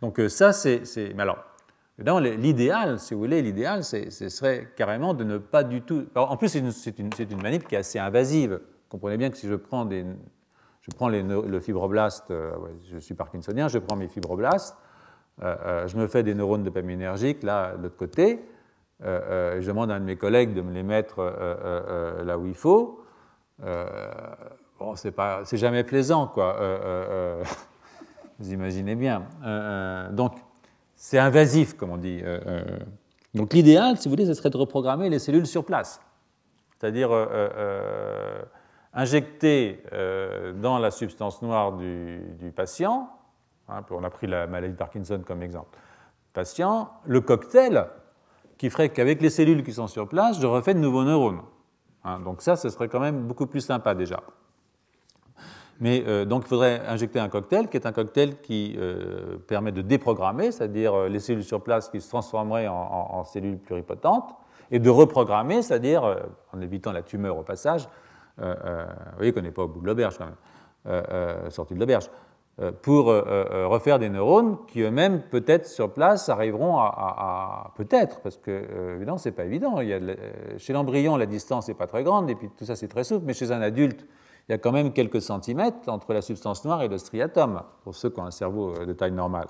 Donc ça, c'est... Mais alors, l'idéal, si vous voulez, l'idéal, ce serait carrément de ne pas du tout... en plus, c'est une, une, manip qui est assez invasive. Comprenez bien que si je prends, des, je prends les, le fibroblast, je suis parkinsonien, je prends mes fibroblastes, je me fais des neurones dopaminergiques là, de l'autre côté, je demande à un de mes collègues de me les mettre là où il faut. C'est jamais plaisant, quoi. vous imaginez bien. donc, c'est invasif, comme on dit. donc, l'idéal, si vous voulez, ce serait de reprogrammer les cellules sur place. C'est-à-dire injecter dans la substance noire du, patient, hein, on a pris la maladie de Parkinson comme exemple, patient, le cocktail qui ferait qu'avec les cellules qui sont sur place, je refais de nouveaux neurones. Hein, donc ça, ce serait quand même beaucoup plus sympa déjà. Mais euh, donc il faudrait injecter un cocktail qui est un cocktail qui euh, permet de déprogrammer, c'est-à-dire euh, les cellules sur place qui se transformeraient en, cellules pluripotentes, et de reprogrammer, c'est-à-dire en évitant la tumeur au passage. vous voyez qu'on n'est pas au bout de l'auberge quand même, sorti de l'auberge. Pour refaire des neurones qui eux-mêmes, peut-être sur place, arriveront à, peut-être, parce que évidemment, c'est pas évident. Chez l'embryon, la distance n'est pas très grande, et puis tout ça, c'est très souple, mais chez un adulte, il y a quand même quelques centimètres entre la substance noire et le striatum, pour ceux qui ont un cerveau de taille normale.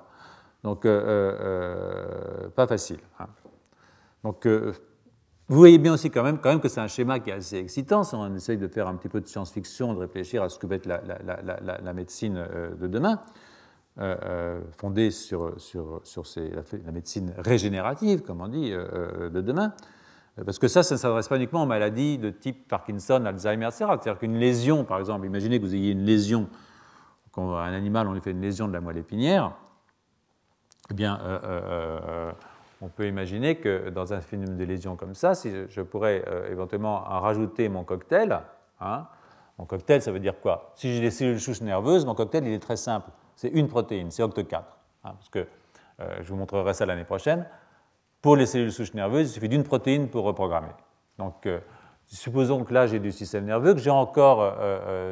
Donc, pas facile. Hein. Donc, vous voyez bien aussi quand même, que c'est un schéma qui est assez excitant. Si on essaye de faire un petit peu de science-fiction, de réfléchir à ce que va être la, médecine euh, de demain, euh, euh, fondée sur la, médecine régénérative, comme on dit, de demain. Parce que ça, ça ne s'adresse pas uniquement aux maladies de type Parkinson, Alzheimer, etc. C'est-à-dire qu'une lésion, par exemple, imaginez que vous ayez une lésion, quand un animal, on lui fait une lésion de la moelle épinière, eh bien, on peut imaginer que dans un phénomène de lésion comme ça, si je, pourrais euh, éventuellement rajouter mon cocktail, hein, mon cocktail, ça veut dire quoi? Si j'ai des cellules souches nerveuses, mon cocktail, il est très simple. C'est une protéine, c'est OCT4. Hein, parce que euh, je vous montrerai ça l'année prochaine. Pour les cellules souches nerveuses, il suffit d'une protéine pour reprogrammer. Donc, euh, supposons que là, j'ai du système nerveux, que j'ai encore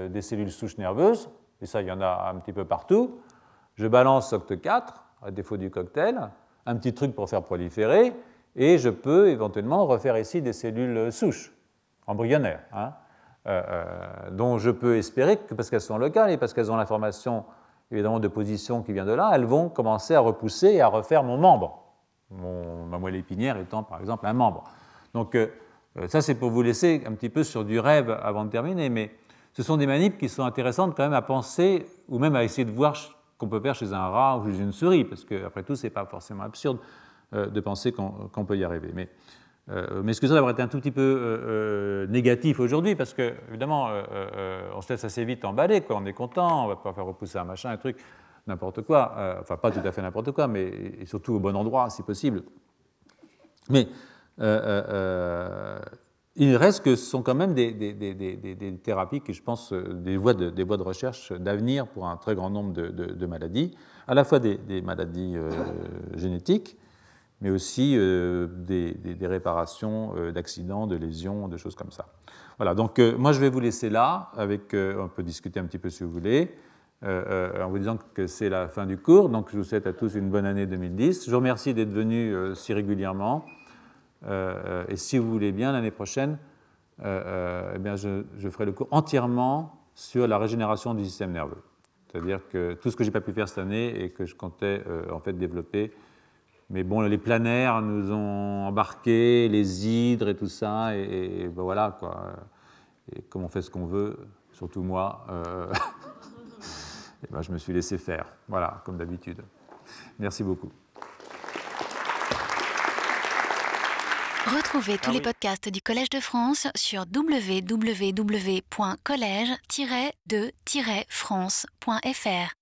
des cellules souches nerveuses, et ça, il y en a un petit peu partout. Je balance OCT4, à défaut du cocktail, un petit truc pour faire proliférer, et je peux éventuellement refaire ici des cellules souches, embryonnaires, hein, euh, euh, dont je peux espérer que, parce qu'elles sont locales et parce qu'elles ont l'information évidemment de position qui vient de là, elles vont commencer à repousser et à refaire mon membre, mon, ma moelle épinière étant par exemple un membre. Donc euh, ça c'est pour vous laisser un petit peu sur du rêve avant de terminer, mais ce sont des manips qui sont intéressantes quand même à penser ou même à essayer de voir qu'on peut faire chez un rat ou chez une souris, parce qu'après tout, ce n'est pas forcément absurde euh, de penser qu'on peut y arriver. Mais, euh, excusez d'avoir été un tout petit peu euh, négatif aujourd'hui, parce que, évidemment, on se laisse assez vite emballer, on est content, on va pouvoir faire repousser un machin, un truc, n'importe quoi, enfin pas tout à fait n'importe quoi, mais surtout au bon endroit, si possible. Mais il reste que ce sont quand même des, thérapies qui, je pense, euh, des voies de, recherche d'avenir pour un très grand nombre de, maladies, à la fois des, maladies euh, génétiques, mais aussi euh, des, réparations d'accidents, de lésions, de choses comme ça. Voilà, donc moi je vais vous laisser là, avec, on peut discuter un petit peu si vous voulez, en vous disant que c'est la fin du cours, donc je vous souhaite à tous une bonne année 2010. Je vous remercie d'être venus si régulièrement. Euh, et si vous voulez bien, l'année prochaine, euh, eh bien, je, ferai le cours entièrement sur la régénération du système nerveux. C'est-à-dire que tout ce que j'ai pas pu faire cette année et que je comptais euh, en fait développer. Mais bon, les planaires nous ont embarqués, les hydres et tout ça, et, ben voilà quoi. Et comme on fait ce qu'on veut, surtout moi, ben je me suis laissé faire. Voilà, comme d'habitude. Merci beaucoup. Retrouvez tous ah les podcasts du Collège de France sur www.collège-de-france.fr.